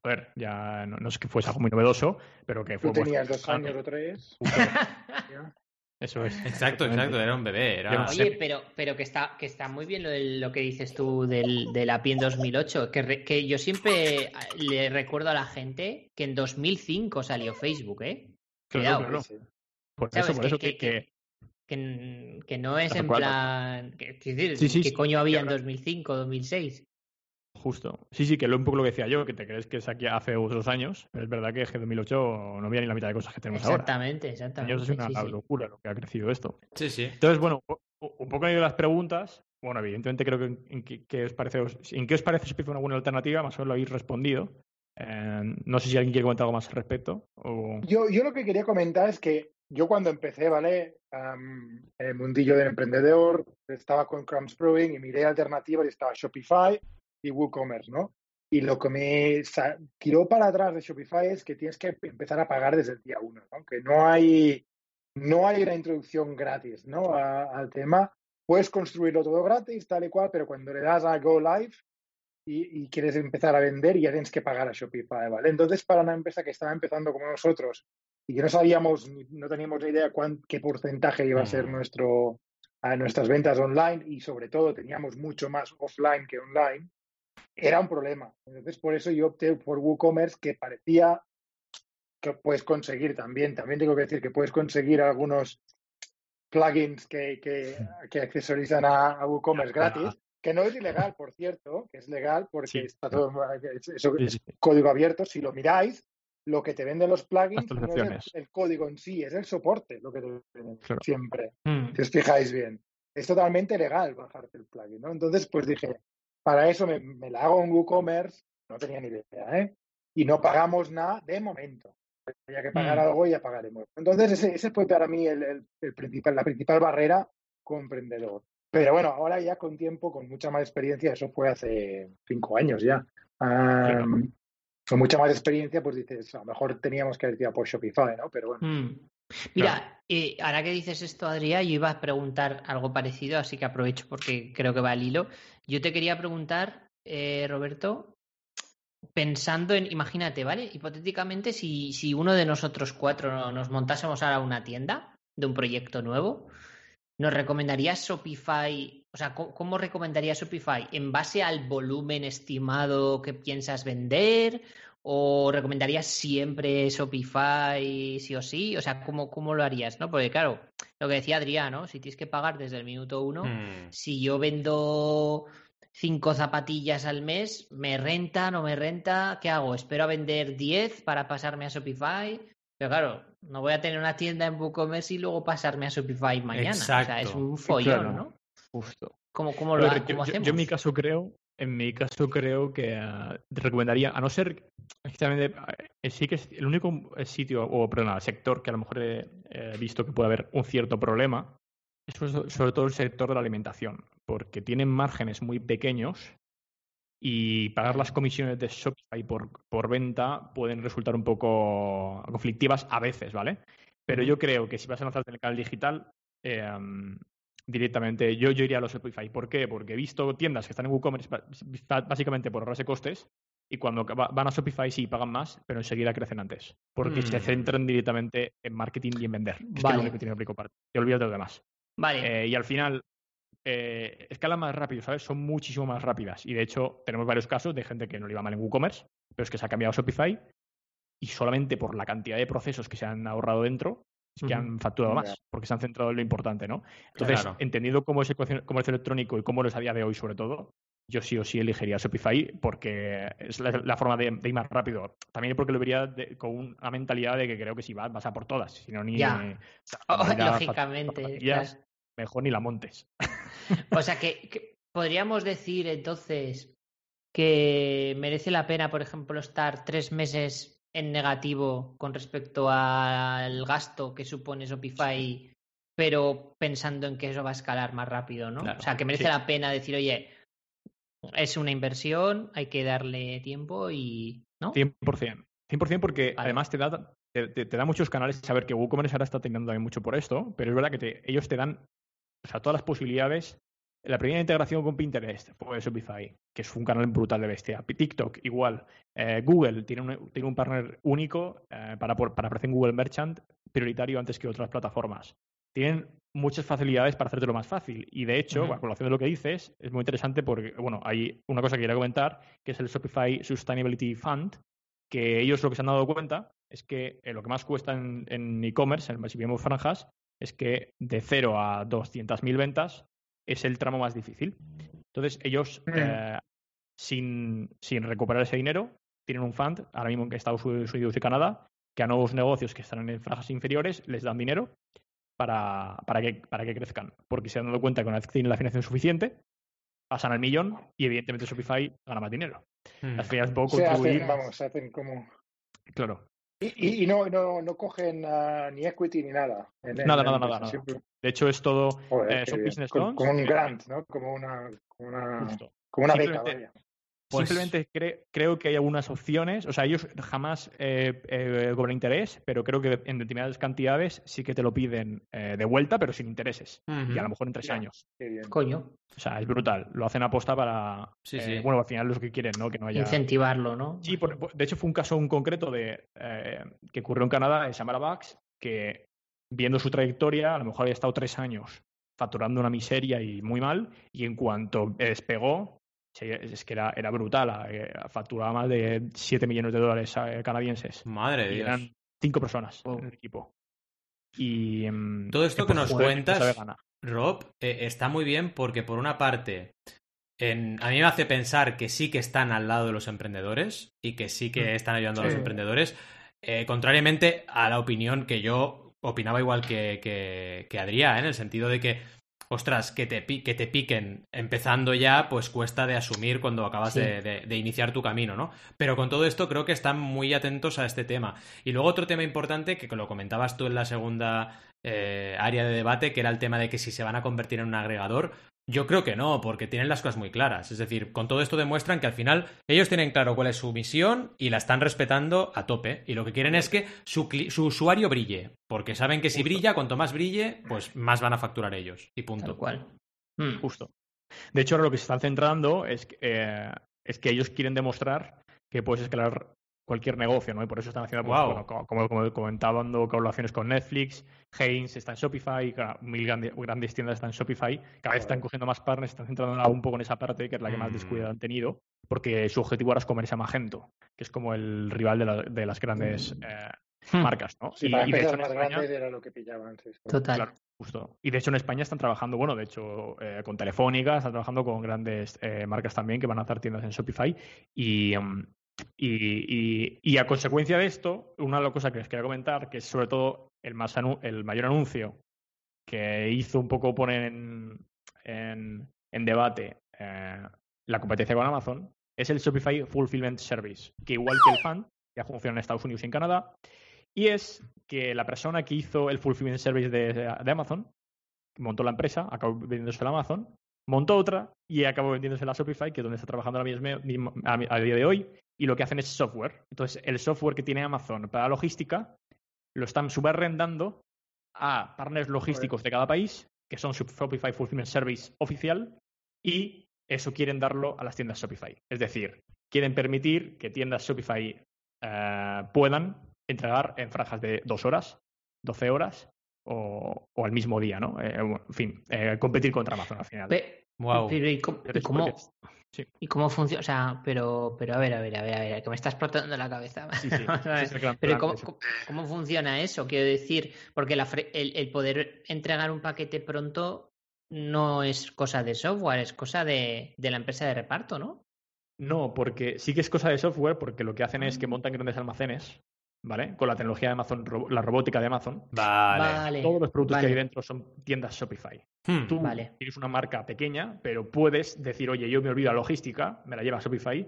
a ver, ya no, no es que fuese algo muy novedoso, pero que fue... Tú tenías dos ah, años o tres. Eso es. Exacto, exacto, era un bebé. Era... Oye, pero, pero que está, que está muy bien lo, del- lo que dices tú del, del API en 2008, que, re- que yo siempre le recuerdo a la gente que en 2005 salió Facebook, ¿eh? Claro, Cuidado. claro. Sí. Por eso, por eso Que- que... que- que- Que, que no es en cual. plan... Que, que decir, Sí, sí, ¿Qué sí. coño había en ahora- 2005, 2006? Justo. Sí, sí, que lo un poco lo que decía yo, que te crees que es aquí hace otros años, pero es verdad que en 2008 no había ni la mitad de cosas que tenemos ahora. Exactamente, exactamente. es una sí, sí. locura lo que ha crecido esto. Sí, sí. Entonces, bueno, un poco de las preguntas. Bueno, evidentemente creo que en, en qué, qué os parece, en qué os parece Shopify una buena alternativa, más o menos lo habéis respondido. Eh, no sé si alguien quiere comentar algo más al respecto. Yo, yo lo que quería comentar es que yo cuando empecé, ¿vale? En el mundillo del emprendedor, estaba con Crumbs Brewing y miré alternativas y estaba Shopify y WooCommerce, ¿no? Y lo que me tiró para atrás de Shopify es que tienes que empezar a pagar desde el día uno, ¿no? Que no hay, no hay una introducción gratis, ¿no? Al tema. Puedes construirlo todo gratis, tal y cual, pero cuando le das a Go Live y, y quieres empezar a vender, ya tienes que pagar a Shopify, ¿vale? Entonces, para una empresa que estaba empezando como nosotros y que no sabíamos, no teníamos ni idea cuán, qué porcentaje iba a ser Mm. nuestro, a nuestras ventas online y sobre todo teníamos mucho más offline que online, era un problema. Entonces, por eso yo opté por WooCommerce, que parecía que puedes conseguir también, también tengo que decir que puedes conseguir algunos plugins que, que, que accesorizan a, a WooCommerce gratis, que no es ilegal, por cierto, que es legal porque Sí. está todo, es- eso Sí, sí. código abierto. Si lo miráis, lo que te venden los plugins no es el, código en sí, es el soporte lo que te venden Claro. siempre. Mm. Si os fijáis bien, es totalmente legal bajarte el plugin, ¿no? Entonces, pues dije, para eso me, me la hago en WooCommerce, no tenía ni idea, ¿eh? Y no pagamos nada de momento. Había que pagar Mm. algo y ya pagaremos. Entonces, ese, ese fue para mí el, el- el principal, la principal barrera como emprendedor. Pero bueno, ahora ya con tiempo, con mucha más experiencia, eso fue hace cinco años ya. Con mucha más experiencia, pues dices, a lo mejor teníamos que haber tirado por Shopify, ¿no? Pero bueno. Mm. Mira, eh, ahora que dices esto, Adrián, yo iba a preguntar algo parecido, así que aprovecho porque creo que va al hilo. Yo te quería preguntar, eh, Roberto, pensando en, imagínate, ¿vale? Hipotéticamente, si, si uno de nosotros cuatro nos montásemos ahora una tienda de un proyecto nuevo, ¿nos recomendarías Shopify? O sea, ¿cómo, cómo recomendarías Shopify? ¿En base al volumen estimado que piensas vender? ¿O recomendarías siempre Shopify sí o sí? O sea, ¿cómo, cómo lo harías? ¿no? Porque claro, lo que decía Adrián, ¿no? Si tienes que pagar desde el minuto uno, Mm. si yo vendo cinco zapatillas al mes, ¿me renta, no me renta? ¿Qué hago? ¿Espero a vender 10 para pasarme a Shopify? Pero claro, no voy a tener una tienda en WooCommerce y luego pasarme a Shopify mañana. O sea, es Exacto. un follón, Claro. ¿no? Justo. ¿Cómo, cómo lo yo, cómo yo- hacemos? yo en mi caso creo, en mi caso creo que eh, te recomendaría, a no ser exactamente, eh, sí que es el único eh, sitio o perdón, sector que a lo mejor he, visto que puede haber un cierto problema es sobre todo el sector de la alimentación, porque tienen márgenes muy pequeños y pagar las comisiones de Shopify por, por venta pueden resultar un poco conflictivas a veces, ¿vale? Pero yo creo que si vas a lanzarte en el canal digital, eh, directamente yo, yo iría a los Shopify. ¿Por qué? Porque he visto tiendas que están en WooCommerce básicamente por ahorrarse costes y cuando va- van a Shopify sí pagan más, pero enseguida crecen antes. Porque se Mm. centran directamente en marketing y en vender. que Es que es Vale. lo único que tiene que aplicar. Te olvidas de lo demás. Vale, Eh, y al final, eh, escalan más rápido, ¿sabes? Son muchísimo más rápidas. Y de hecho, tenemos varios casos de gente que no le iba mal en WooCommerce, pero es que se ha cambiado a Shopify y solamente por la cantidad de procesos que se han ahorrado dentro, es que han facturado más, porque se han centrado en lo importante, ¿no? Entonces, Claro. entendiendo cómo es el comercio electrónico y cómo lo es a día de hoy, sobre todo, yo sí o sí elegiría Shopify porque es la, la forma de, de ir más rápido. También porque lo vería de- con una mentalidad de que creo que si vas, vas a por todas, si no ni... Ya. Oh, lógicamente. claro. Mejor ni la montes. O sea, que, que podríamos decir entonces que merece la pena, por ejemplo, estar tres meses en negativo con respecto al gasto que supone Shopify, pero pensando en que eso va a escalar más rápido, ¿no? Claro, o sea, que merece sí. la pena decir, oye, es una inversión, hay que darle tiempo y. ¿No? 100%. 100% porque Vale. además te da, te, te- te da muchos canales. Saber que WooCommerce ahora está teniendo también mucho por esto, pero es verdad que te- ellos te dan o sea, todas las posibilidades. La primera integración con Pinterest fue Shopify, que es un canal brutal de bestia. TikTok, igual. Eh, Google tiene un, tiene un partner único eh, para, para aparecer en Google Merchant prioritario antes que otras plataformas. Tienen muchas facilidades para hacértelo más fácil. Y de hecho, Ujú. a colación de lo que dices, es muy interesante porque, bueno, hay una cosa que quería comentar, que es el Shopify Sustainability Fund, que ellos lo que se han dado cuenta es que eh, lo que más cuesta en en e-commerce, en- si vemos franjas, es que de 0 a 200.000 ventas es el tramo más difícil. Entonces, ellos, Mm. eh, sin, sin recuperar ese dinero, tienen un fund, ahora mismo en Estados Unidos y Canadá, que a nuevos negocios que están en franjas inferiores les dan dinero para, para, que, para que crezcan. Porque se han dado cuenta que una vez que tienen la financiación suficiente, pasan al millón y evidentemente Shopify gana más dinero. Mm. Al final es un poco Se contribuir. hacen, vamos, se hacen como... Claro. Y, y- no, no, no cogen ah, ni equity ni nada. en- Nada, nada, nada, De hecho, es todo Joder, eh, son business Como- loans. Como un grant, ¿no? Como una, como una, justo. como una beca, vaya. Pues- Simplemente cre- creo que hay algunas opciones. O sea, ellos jamás eh, eh, cobran interés, pero creo que en determinadas cantidades sí que te lo piden eh, de vuelta, pero sin intereses. Y a lo mejor en tres Ya. años. Qué bien. Coño, O sea, es brutal. Lo hacen aposta para. Sí, eh, sí. Bueno, al final es lo que quieren, ¿no? Que no haya. incentivarlo, ¿no? Sí, por- por- de hecho fue un caso en concreto de eh, que ocurrió en Canadá, de Samara Bax, que viendo su trayectoria, a lo mejor había estado tres años facturando una miseria y muy mal, y en cuanto despegó, es que era, era brutal, eh, facturaba más de 7 millones de dólares eh, canadienses. Madre de eran cinco personas en el equipo. Y mm, Todo esto que por nos cuentas-. Rob, eh, está muy bien porque por una parte, en- a mí me hace pensar que sí que están al lado de los emprendedores y que sí que Mm. están ayudando a los emprendedores, eh, contrariamente a la opinión que yo opinaba igual que, que, que Adrián, ¿eh? en el sentido de que, ostras, que te, que te piquen empezando ya, pues cuesta de asumir cuando acabas Sí. de, de- de iniciar tu camino, ¿no? Pero con todo esto creo que están muy atentos a este tema. Y luego otro tema importante, que lo comentabas tú en la segunda eh, área de debate, que era el tema de que si se van a convertir en un agregador. Yo creo que no, porque tienen las cosas muy claras. Es decir, con todo esto demuestran que al final ellos tienen claro cuál es su misión y la están respetando a tope. Y lo que quieren es que su, usuario brille, porque saben que si Justo. brilla, cuanto más brille, pues más van a facturar ellos. Y punto. Tal cual. Mm. Justo. De hecho, ahora lo que se están centrando es que, eh, es que ellos quieren demostrar que puedes escalar cualquier negocio, ¿no? Y por eso están haciendo, pues, bueno, co- como, como comentaba, dando colaboraciones con Netflix, Heinz está en Shopify, claro, mil grande- grandes tiendas están en Shopify, cada vez están cogiendo más partners, están centrando un poco en esa parte, que es la que más Mm. descuidado han tenido, porque su objetivo ahora es comerse a Magento, que es como el rival de, la- de las grandes eh, Hmm, marcas, ¿no? Sí, Y- para y de hecho más España- grandes era lo que pillaban. sí. Total. Claro, justo. Y de hecho en España están trabajando, bueno, de hecho eh, con Telefónica, están trabajando con grandes eh, marcas también que van a hacer tiendas en Shopify. Y, mm, y, y- y a consecuencia de esto, una de las cosas que les quería comentar, que es sobre todo el, más el mayor anuncio que hizo un poco poner en, en, en debate eh, la competencia con Amazon, es el Shopify Fulfillment Service, que igual que el FAN, ya funciona en Estados Unidos y en Canadá, y es que la persona que hizo el Fulfillment Service de, Amazon montó la empresa, acabó vendiéndose a Amazon, montó otra y acabó vendiéndose a Shopify, que es donde está trabajando a, a día de hoy, y lo que hacen es software. Entonces, el software que tiene Amazon para logística lo están subarrendando a partners logísticos de cada país, que son su Shopify Fulfillment Service oficial, y eso quieren darlo a las tiendas Shopify. Es decir, quieren permitir que tiendas Shopify eh, puedan entregar en franjas de dos horas, 12 horas o, al mismo día, ¿no? Eh, en fin, eh, competir contra Amazon al final. Wow. Pero ¿y cómo, y cómo- Sí, funciona? O sea, pero, pero a ver, a ver, a ver, a ver, que me está explotando la cabeza. sí, sí. Pero ¿cómo, cómo- cómo funciona eso? Quiero decir, porque la el, el poder entregar un paquete pronto no es cosa de software, es cosa de, de la empresa de reparto, ¿no? No, porque sí que es cosa de software, porque lo que hacen es Ah. que montan grandes almacenes, ¿vale? Con la tecnología de Amazon, ro- la robótica de Amazon. Vale. Todos los productos vale, que hay dentro son tiendas Shopify. Hmm. Tú Vale. tienes una marca pequeña, pero puedes decir, oye, yo me olvido la logística, me la lleva Shopify,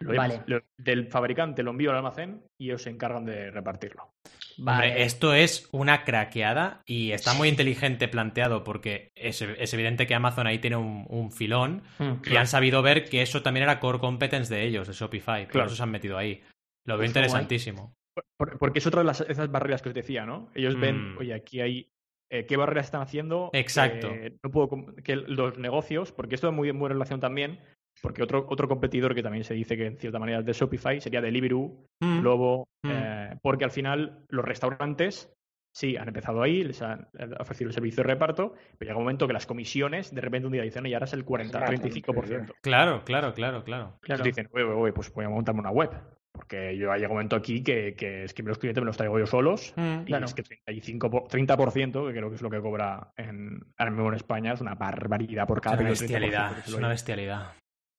lo Vale. lo- del fabricante lo envío al almacén y ellos se encargan de repartirlo. Hombre, Vale. esto es una craqueada y está muy inteligente planteado porque es, es evidente que Amazon ahí tiene un, un filón Hmm. y han sabido ver que eso también era core competence de ellos, de Shopify. Por Claro. eso se han metido ahí. Lo veo Pues interesantísimo. Por- porque es otra de las, esas barreras que os decía, ¿no? Ellos ven, Mm. oye, aquí hay. eh, ¿Qué barreras están haciendo? Exacto. Eh, no puedo. Que los negocios, porque esto es muy muy relación también, porque otro, otro competidor que también se dice que en cierta manera es de Shopify sería Deliveroo, Hmm. Globo, Mm. eh, porque al final los restaurantes sí han empezado ahí, les han ofrecido el servicio de reparto, pero llega un momento que las comisiones de repente un día dicen, y ahora es el 40-35%. Claro, claro, claro, claro. Claro. Entonces dicen, oye, oye, pues voy a montarme una web. Porque yo llega un momento aquí que, que es que los clientes me los traigo yo solos Hmm. y Claro. es que 35 por- 30%, que creo que es lo que cobra en, ahora mismo en España, es una barbaridad por Es cada una pedido, 30%, bestialidad. Es una bestialidad.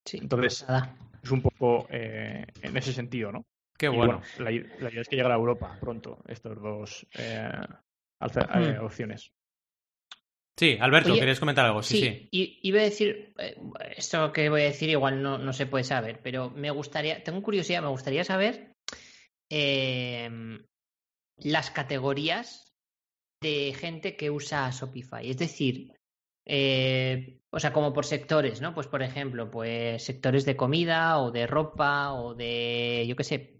Sí, Entonces, nada. Es un poco eh, en ese sentido, ¿no? Qué Y bueno. la, la idea es que llegue a Europa pronto, estos dos eh, eh, Hmm. opciones. Sí, Alberto, Oye, ¿querías comentar algo? Sí, Sí, sí. y iba a decir, eh, esto que voy a decir igual no, no se puede saber, pero me gustaría, tengo curiosidad, me gustaría saber em, las categorías de gente que usa Shopify. Es decir, eh, o sea, como por sectores, ¿no? Pues por ejemplo, pues sectores de comida o de ropa o de, yo qué sé,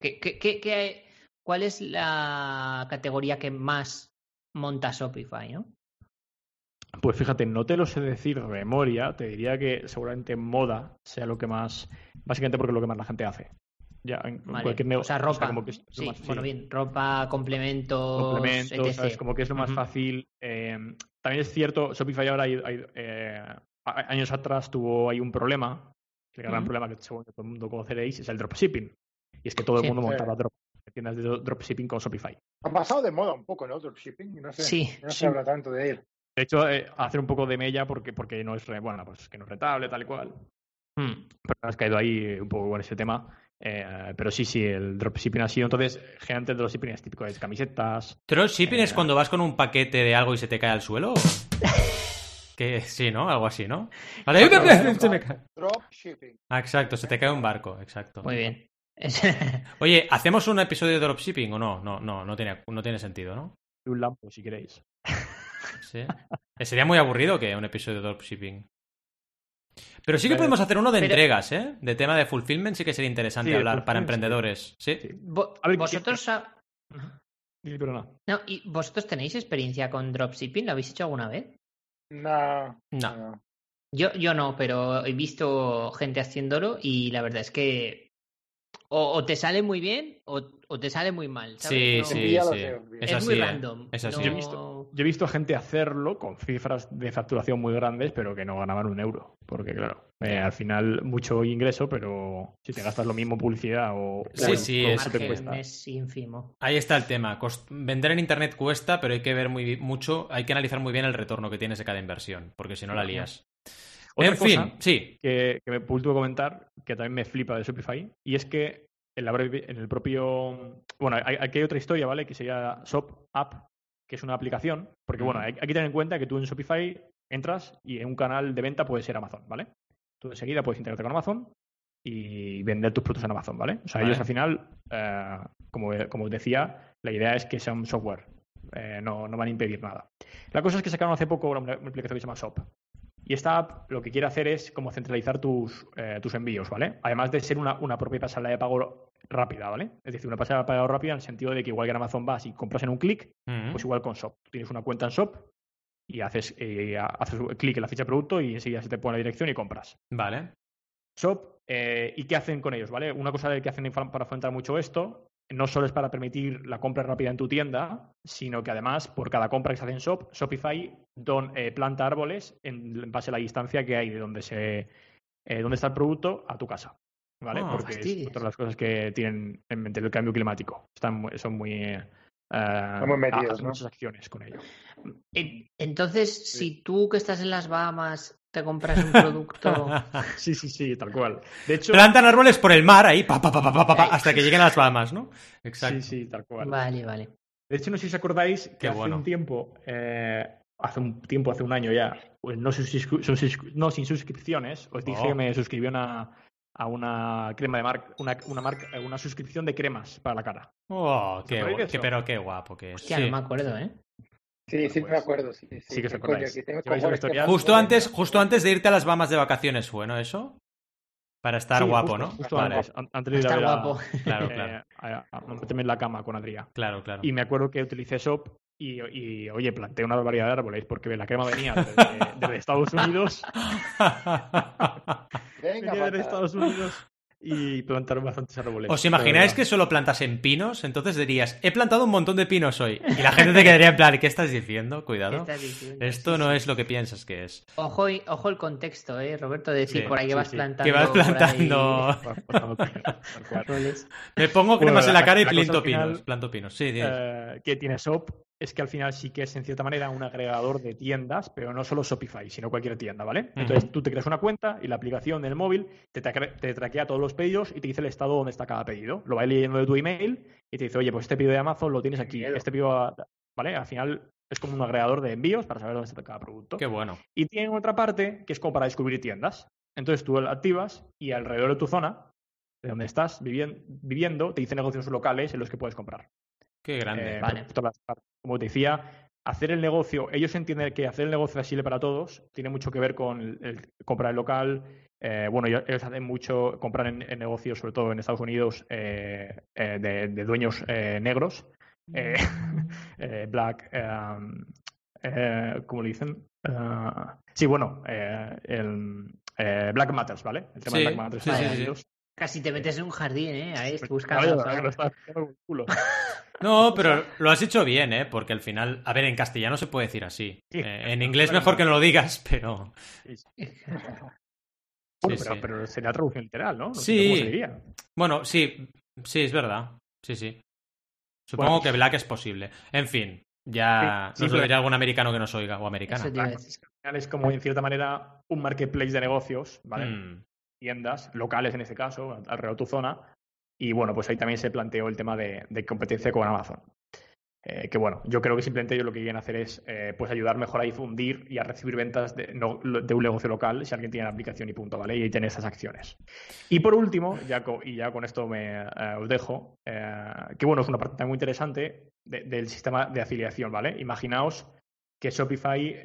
¿qué, qué, qué- qué- ¿cuál es la categoría que más monta Shopify, ¿no? Pues fíjate, no te lo sé decir de memoria, te diría que seguramente moda sea lo que más, básicamente porque es lo que más la gente hace. Ya, en Vale, cualquier nego- o sea, ropa. como que es lo sí, más- bueno, sí. bien, ropa, complementos, complementos, etc. ¿sabes? Como que es lo más fácil. Eh, también es cierto, Shopify ahora, hay- hay, eh, a- años atrás tuvo ahí un problema, el gran problema que seguro que todo el mundo conoceréis, es el dropshipping. Y es que todo el mundo montaba drop, tiendas de dro- dropshipping con Shopify. Ha pasado de moda un poco, ¿no? Dropshipping. No sé. Sí, no se habla tanto de él. De hecho, eh, hacer un poco de mella porque, porque no es, re- bueno, pues que no es rentable, tal y cual. Hmm. Pero has caído ahí un poco con ese tema. Eh, pero sí, sí, el dropshipping ha sido. Entonces, generalmente el dropshipping es típico de camisetas. ¿Dropshipping es Eh, cuando vas con un paquete de algo y se te cae al suelo? que sí, ¿no? Algo así, ¿no? Vale, se me cae. Dropshipping. Ah, exacto, se te cae un barco, exacto. Muy bien. Oye, ¿hacemos un episodio de dropshipping o no? No, no, no tiene, no tiene sentido, ¿no? Un lampo, si queréis. Sí. Eh, Sería muy aburrido que un episodio de dropshipping. Pero sí que Pero- podemos hacer uno de pero- entregas, ¿eh? De tema de fulfillment sí que sería interesante Sí, hablar para emprendedores. ¿Sí? Sí. Vo- A ver, ¿qué- vosotros pero no. no, y vosotros tenéis experiencia con dropshipping, ¿lo habéis hecho alguna vez? No. No. no. Yo, yo no, pero he visto gente haciéndolo y la verdad es que O, o te sale muy bien o, o te sale muy mal. ¿sabes? Sí, No- sí, sí. Es Es, así, muy ¿eh? random. Es así. no- Yo he visto- Yo he visto gente hacerlo con cifras de facturación muy grandes, pero que no ganaban un euro. Porque, claro, eh, al final mucho ingreso, pero si te gastas lo mismo publicidad o, Sí, sí, producto es- que te cuesta. es ínfimo. Ahí está el tema. Cost- Vender en internet cuesta, pero hay que ver muy mucho, hay que analizar muy bien el retorno que tienes de cada inversión, porque si no la lías. Otra en cosa fin, sí. que, que me último comentar, que también me flipa de Shopify, y es que en, la en el propio... Bueno, hay- aquí hay otra historia, ¿vale? Que sería Shop App, que es una aplicación, porque bueno, hay, hay que tener en cuenta que tú en Shopify entras y en un canal de venta puede ser Amazon, ¿vale? Tú enseguida puedes integrarte con Amazon y vender tus productos en Amazon, ¿vale? O sea, Vale. ellos al final, eh, como, como os decía, la idea es que sea un software, eh, no, no van a impedir nada. La cosa es que sacaron hace poco una, una aplicación que se llama Shop. Y esta app lo que quiere hacer es como centralizar tus, eh, tus envíos, ¿vale? Además de ser una, una propia pasarela de pago rápida, ¿vale? Es decir, una pasarela de pago rápida en el sentido de que igual que en Amazon vas y compras en un clic, pues igual con Shop. Tú tienes una cuenta en Shop y haces, eh, haces clic en la ficha de producto y enseguida se te pone la dirección y compras. Vale. Shop, eh, ¿y qué hacen con ellos? ¿vale? Una cosa que hacen para afrontar mucho esto, no solo es para permitir la compra rápida en tu tienda, sino que además, por cada compra que se hace en Shop, Shopify don, eh, planta árboles en, en base a la distancia que hay de donde, se, eh, donde está el producto a tu casa. ¿Vale? Ah, Porque es otra de las cosas que tienen en mente el cambio climático. Están, muy- son muy. eh, muy metidos, ¿no? muchas acciones con ello. En- Entonces, si tú que estás en las Bahamas te compras un producto. Sí, sí, sí, tal cual. De hecho, Plantan árboles por el mar ahí, pa, pa, pa, pa, pa, pa, pa, hasta que lleguen a las Bahamas, ¿no? Exacto. sí, sí, tal cual. Vale, vale. De hecho, no sé si os acordáis que Qué hace bueno. un tiempo, eh, hace un tiempo, hace un año ya, pues no, sin suscripciones, os dije Oh. que me suscribí a una, a una crema de marca, una, una marca, una suscripción de cremas para la cara. Oh, qué, qué- pero qué guapo que es. Hostia, sí. no me acuerdo, ¿eh? Sí, sí, Pues, me acuerdo. Sí, sí, sí que os ¿Qué acordáis. coño? Que Justo antes, justo antes de irte a las Bahamas de vacaciones fue, ¿no? Eso. Para estar Sí, guapo, justo- ¿no? Justo Vale. antes, an- antes de ir a Estar ver a- guapo. Claro, eh, claro. a, a meterme en la cama con Adrián. Claro, claro. Y me acuerdo que utilicé Shop y, y, oye, planté una barbaridad de árboles porque la crema venía desde, desde Estados Unidos. Venga, venía desde. Estados Unidos y plantaron bastantes árboles. ¿Os imagináis que solo plantasen pinos? Entonces dirías, he plantado un montón de pinos hoy. Y la gente te quedaría en plan, ¿qué estás diciendo? ¿Qué Cuidado. estás diciendo? Esto Sí, no sí. es lo que piensas que es. Ojo, ojo el contexto, ¿eh, Roberto? De decir Sí, por ahí que sí, vas sí. plantando. Que vas plantando. Me pongo Bueno, cremas en la la- cara y la planto final- pinos. Planto pinos. Sí. Eh, que tiene Shop es que al final sí que es en cierta manera un agregador de tiendas, pero no solo Shopify, sino cualquier tienda, ¿vale? Entonces tú te creas una cuenta y la aplicación del móvil te, tra- te traquea todos los pedidos y te dice el estado donde está cada pedido. Lo va leyendo de tu email y te dice, oye, pues este pedido de Amazon lo tienes aquí, este pedido, ¿vale? Al final es como un agregador de envíos para saber dónde está cada producto. Qué bueno. Y tienen otra parte que es como para descubrir tiendas. Entonces tú activas y alrededor de tu zona, de donde estás vivien- viviendo, te dice negocios locales en los que puedes comprar. Qué grande. Eh, Vale. por todas las partes. Como te decía, hacer el negocio, ellos entienden que hacer el negocio accesible para todos tiene mucho que ver con el, el comprar el local. eh, bueno, ellos hacen mucho, comprar en, en negocios, sobre todo en Estados Unidos, eh, eh, de, de dueños eh, negros, eh, eh, black, um, eh, ¿cómo le dicen? Sí, bueno, eh, el, eh, Black Matters, ¿vale? El tema Sí, de Black Matters sí, en sí, Estados sí. Unidos. Casi te metes en un jardín, ¿eh? Ahí buscando. No, pero lo has hecho bien, ¿eh? Porque al final, a ver, en castellano se puede decir así. Sí. Eh, en inglés mejor que no lo digas, pero Bueno, Sí, pero, sí. pero sería traducción literal, ¿no? No sé Sí. ¿Cómo se diría? bueno, sí, sí, es verdad. Sí, sí. Supongo Bueno. que Black es posible. En fin, ya Sí, sí, nos lo dirá algún americano que nos oiga o americana. Es como, en cierta manera, un marketplace de negocios, ¿vale? Mm, Tiendas, locales en este caso, alrededor de tu zona. Y bueno, pues ahí también se planteó el tema de, competencia con Amazon. Eh, que bueno, yo creo que simplemente ellos lo que quieren hacer es eh, pues ayudar mejor a difundir y a recibir ventas de, no- de un negocio local si alguien tiene la aplicación y punto, ¿vale? Y tiene esas acciones. Y por último, ya y ya con esto me eh, os dejo, que bueno, es una parte muy interesante de- del sistema de afiliación, ¿vale? Imaginaos que Shopify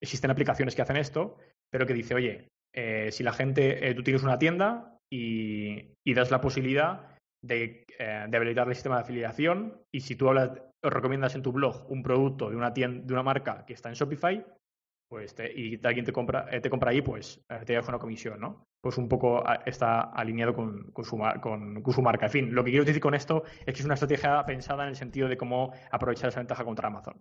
existen aplicaciones que hacen esto, pero que dice, oye, eh, si la gente, eh, tú tienes una tienda y, das la posibilidad de, eh, de habilitar el sistema de afiliación y si tú hablas, o recomiendas en tu blog un producto de una tienda, de una marca que está en Shopify, pues te- y alguien te compra, eh, te compra ahí, pues eh, te deja una comisión, ¿no? Pues un poco a- está alineado con su marca. En fin, lo que quiero decir con esto es que es una estrategia pensada en el sentido de cómo aprovechar esa ventaja contra Amazon.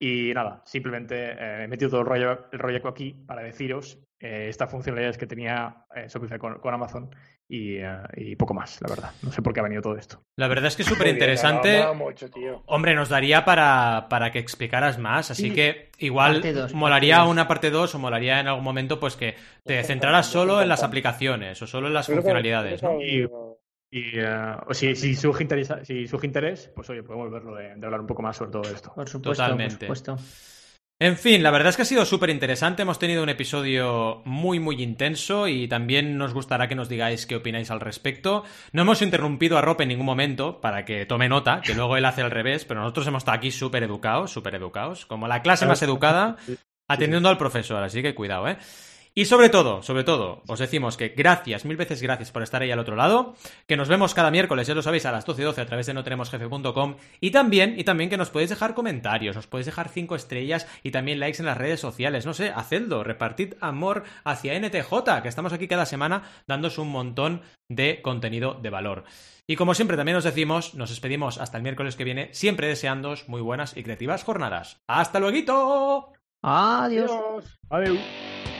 Y nada, simplemente eh, he metido todo el rollo, el rollo aquí para deciros eh, estas funcionalidades que tenía eh, Shopify con, con Amazon y, eh, y poco más, la verdad. No sé por qué ha venido todo esto. La verdad es que es súper interesante. Hombre, nos daría para, para que explicaras más, así Sí. que igual dos, molaría una parte 2 o molaría en algún momento pues que te centraras solo en las aplicaciones o solo en las Pero, funcionalidades, ¿no? Y eh, o si, si, surge interés, si surge interés, pues oye, podemos verlo de, de hablar un poco más sobre todo esto. Por supuesto, Totalmente. por supuesto. En fin, la verdad es que ha sido súper interesante. Hemos tenido un episodio muy, muy intenso y también nos gustará que nos digáis qué opináis al respecto. No hemos interrumpido a Rope en ningún momento para que tome nota, que luego él hace al revés, pero nosotros hemos estado aquí súper educados, súper educados, como la clase más educada, atendiendo al profesor, así que cuidado, ¿eh? Y sobre todo, sobre todo, os decimos que gracias, mil veces gracias por estar ahí al otro lado, que nos vemos cada miércoles, ya lo sabéis, a las 12 y 12 a través de notenemosjefe.com y también, y también que nos podéis dejar comentarios, nos podéis dejar 5 estrellas y también likes en las redes sociales, no sé, hacedlo, repartid amor hacia NTJ, que estamos aquí cada semana dándos un montón de contenido de valor. Y como siempre también os decimos, nos despedimos hasta el miércoles que viene, siempre deseándoos muy buenas y creativas jornadas. ¡Hasta luego! Adiós. Adiós. Adiós.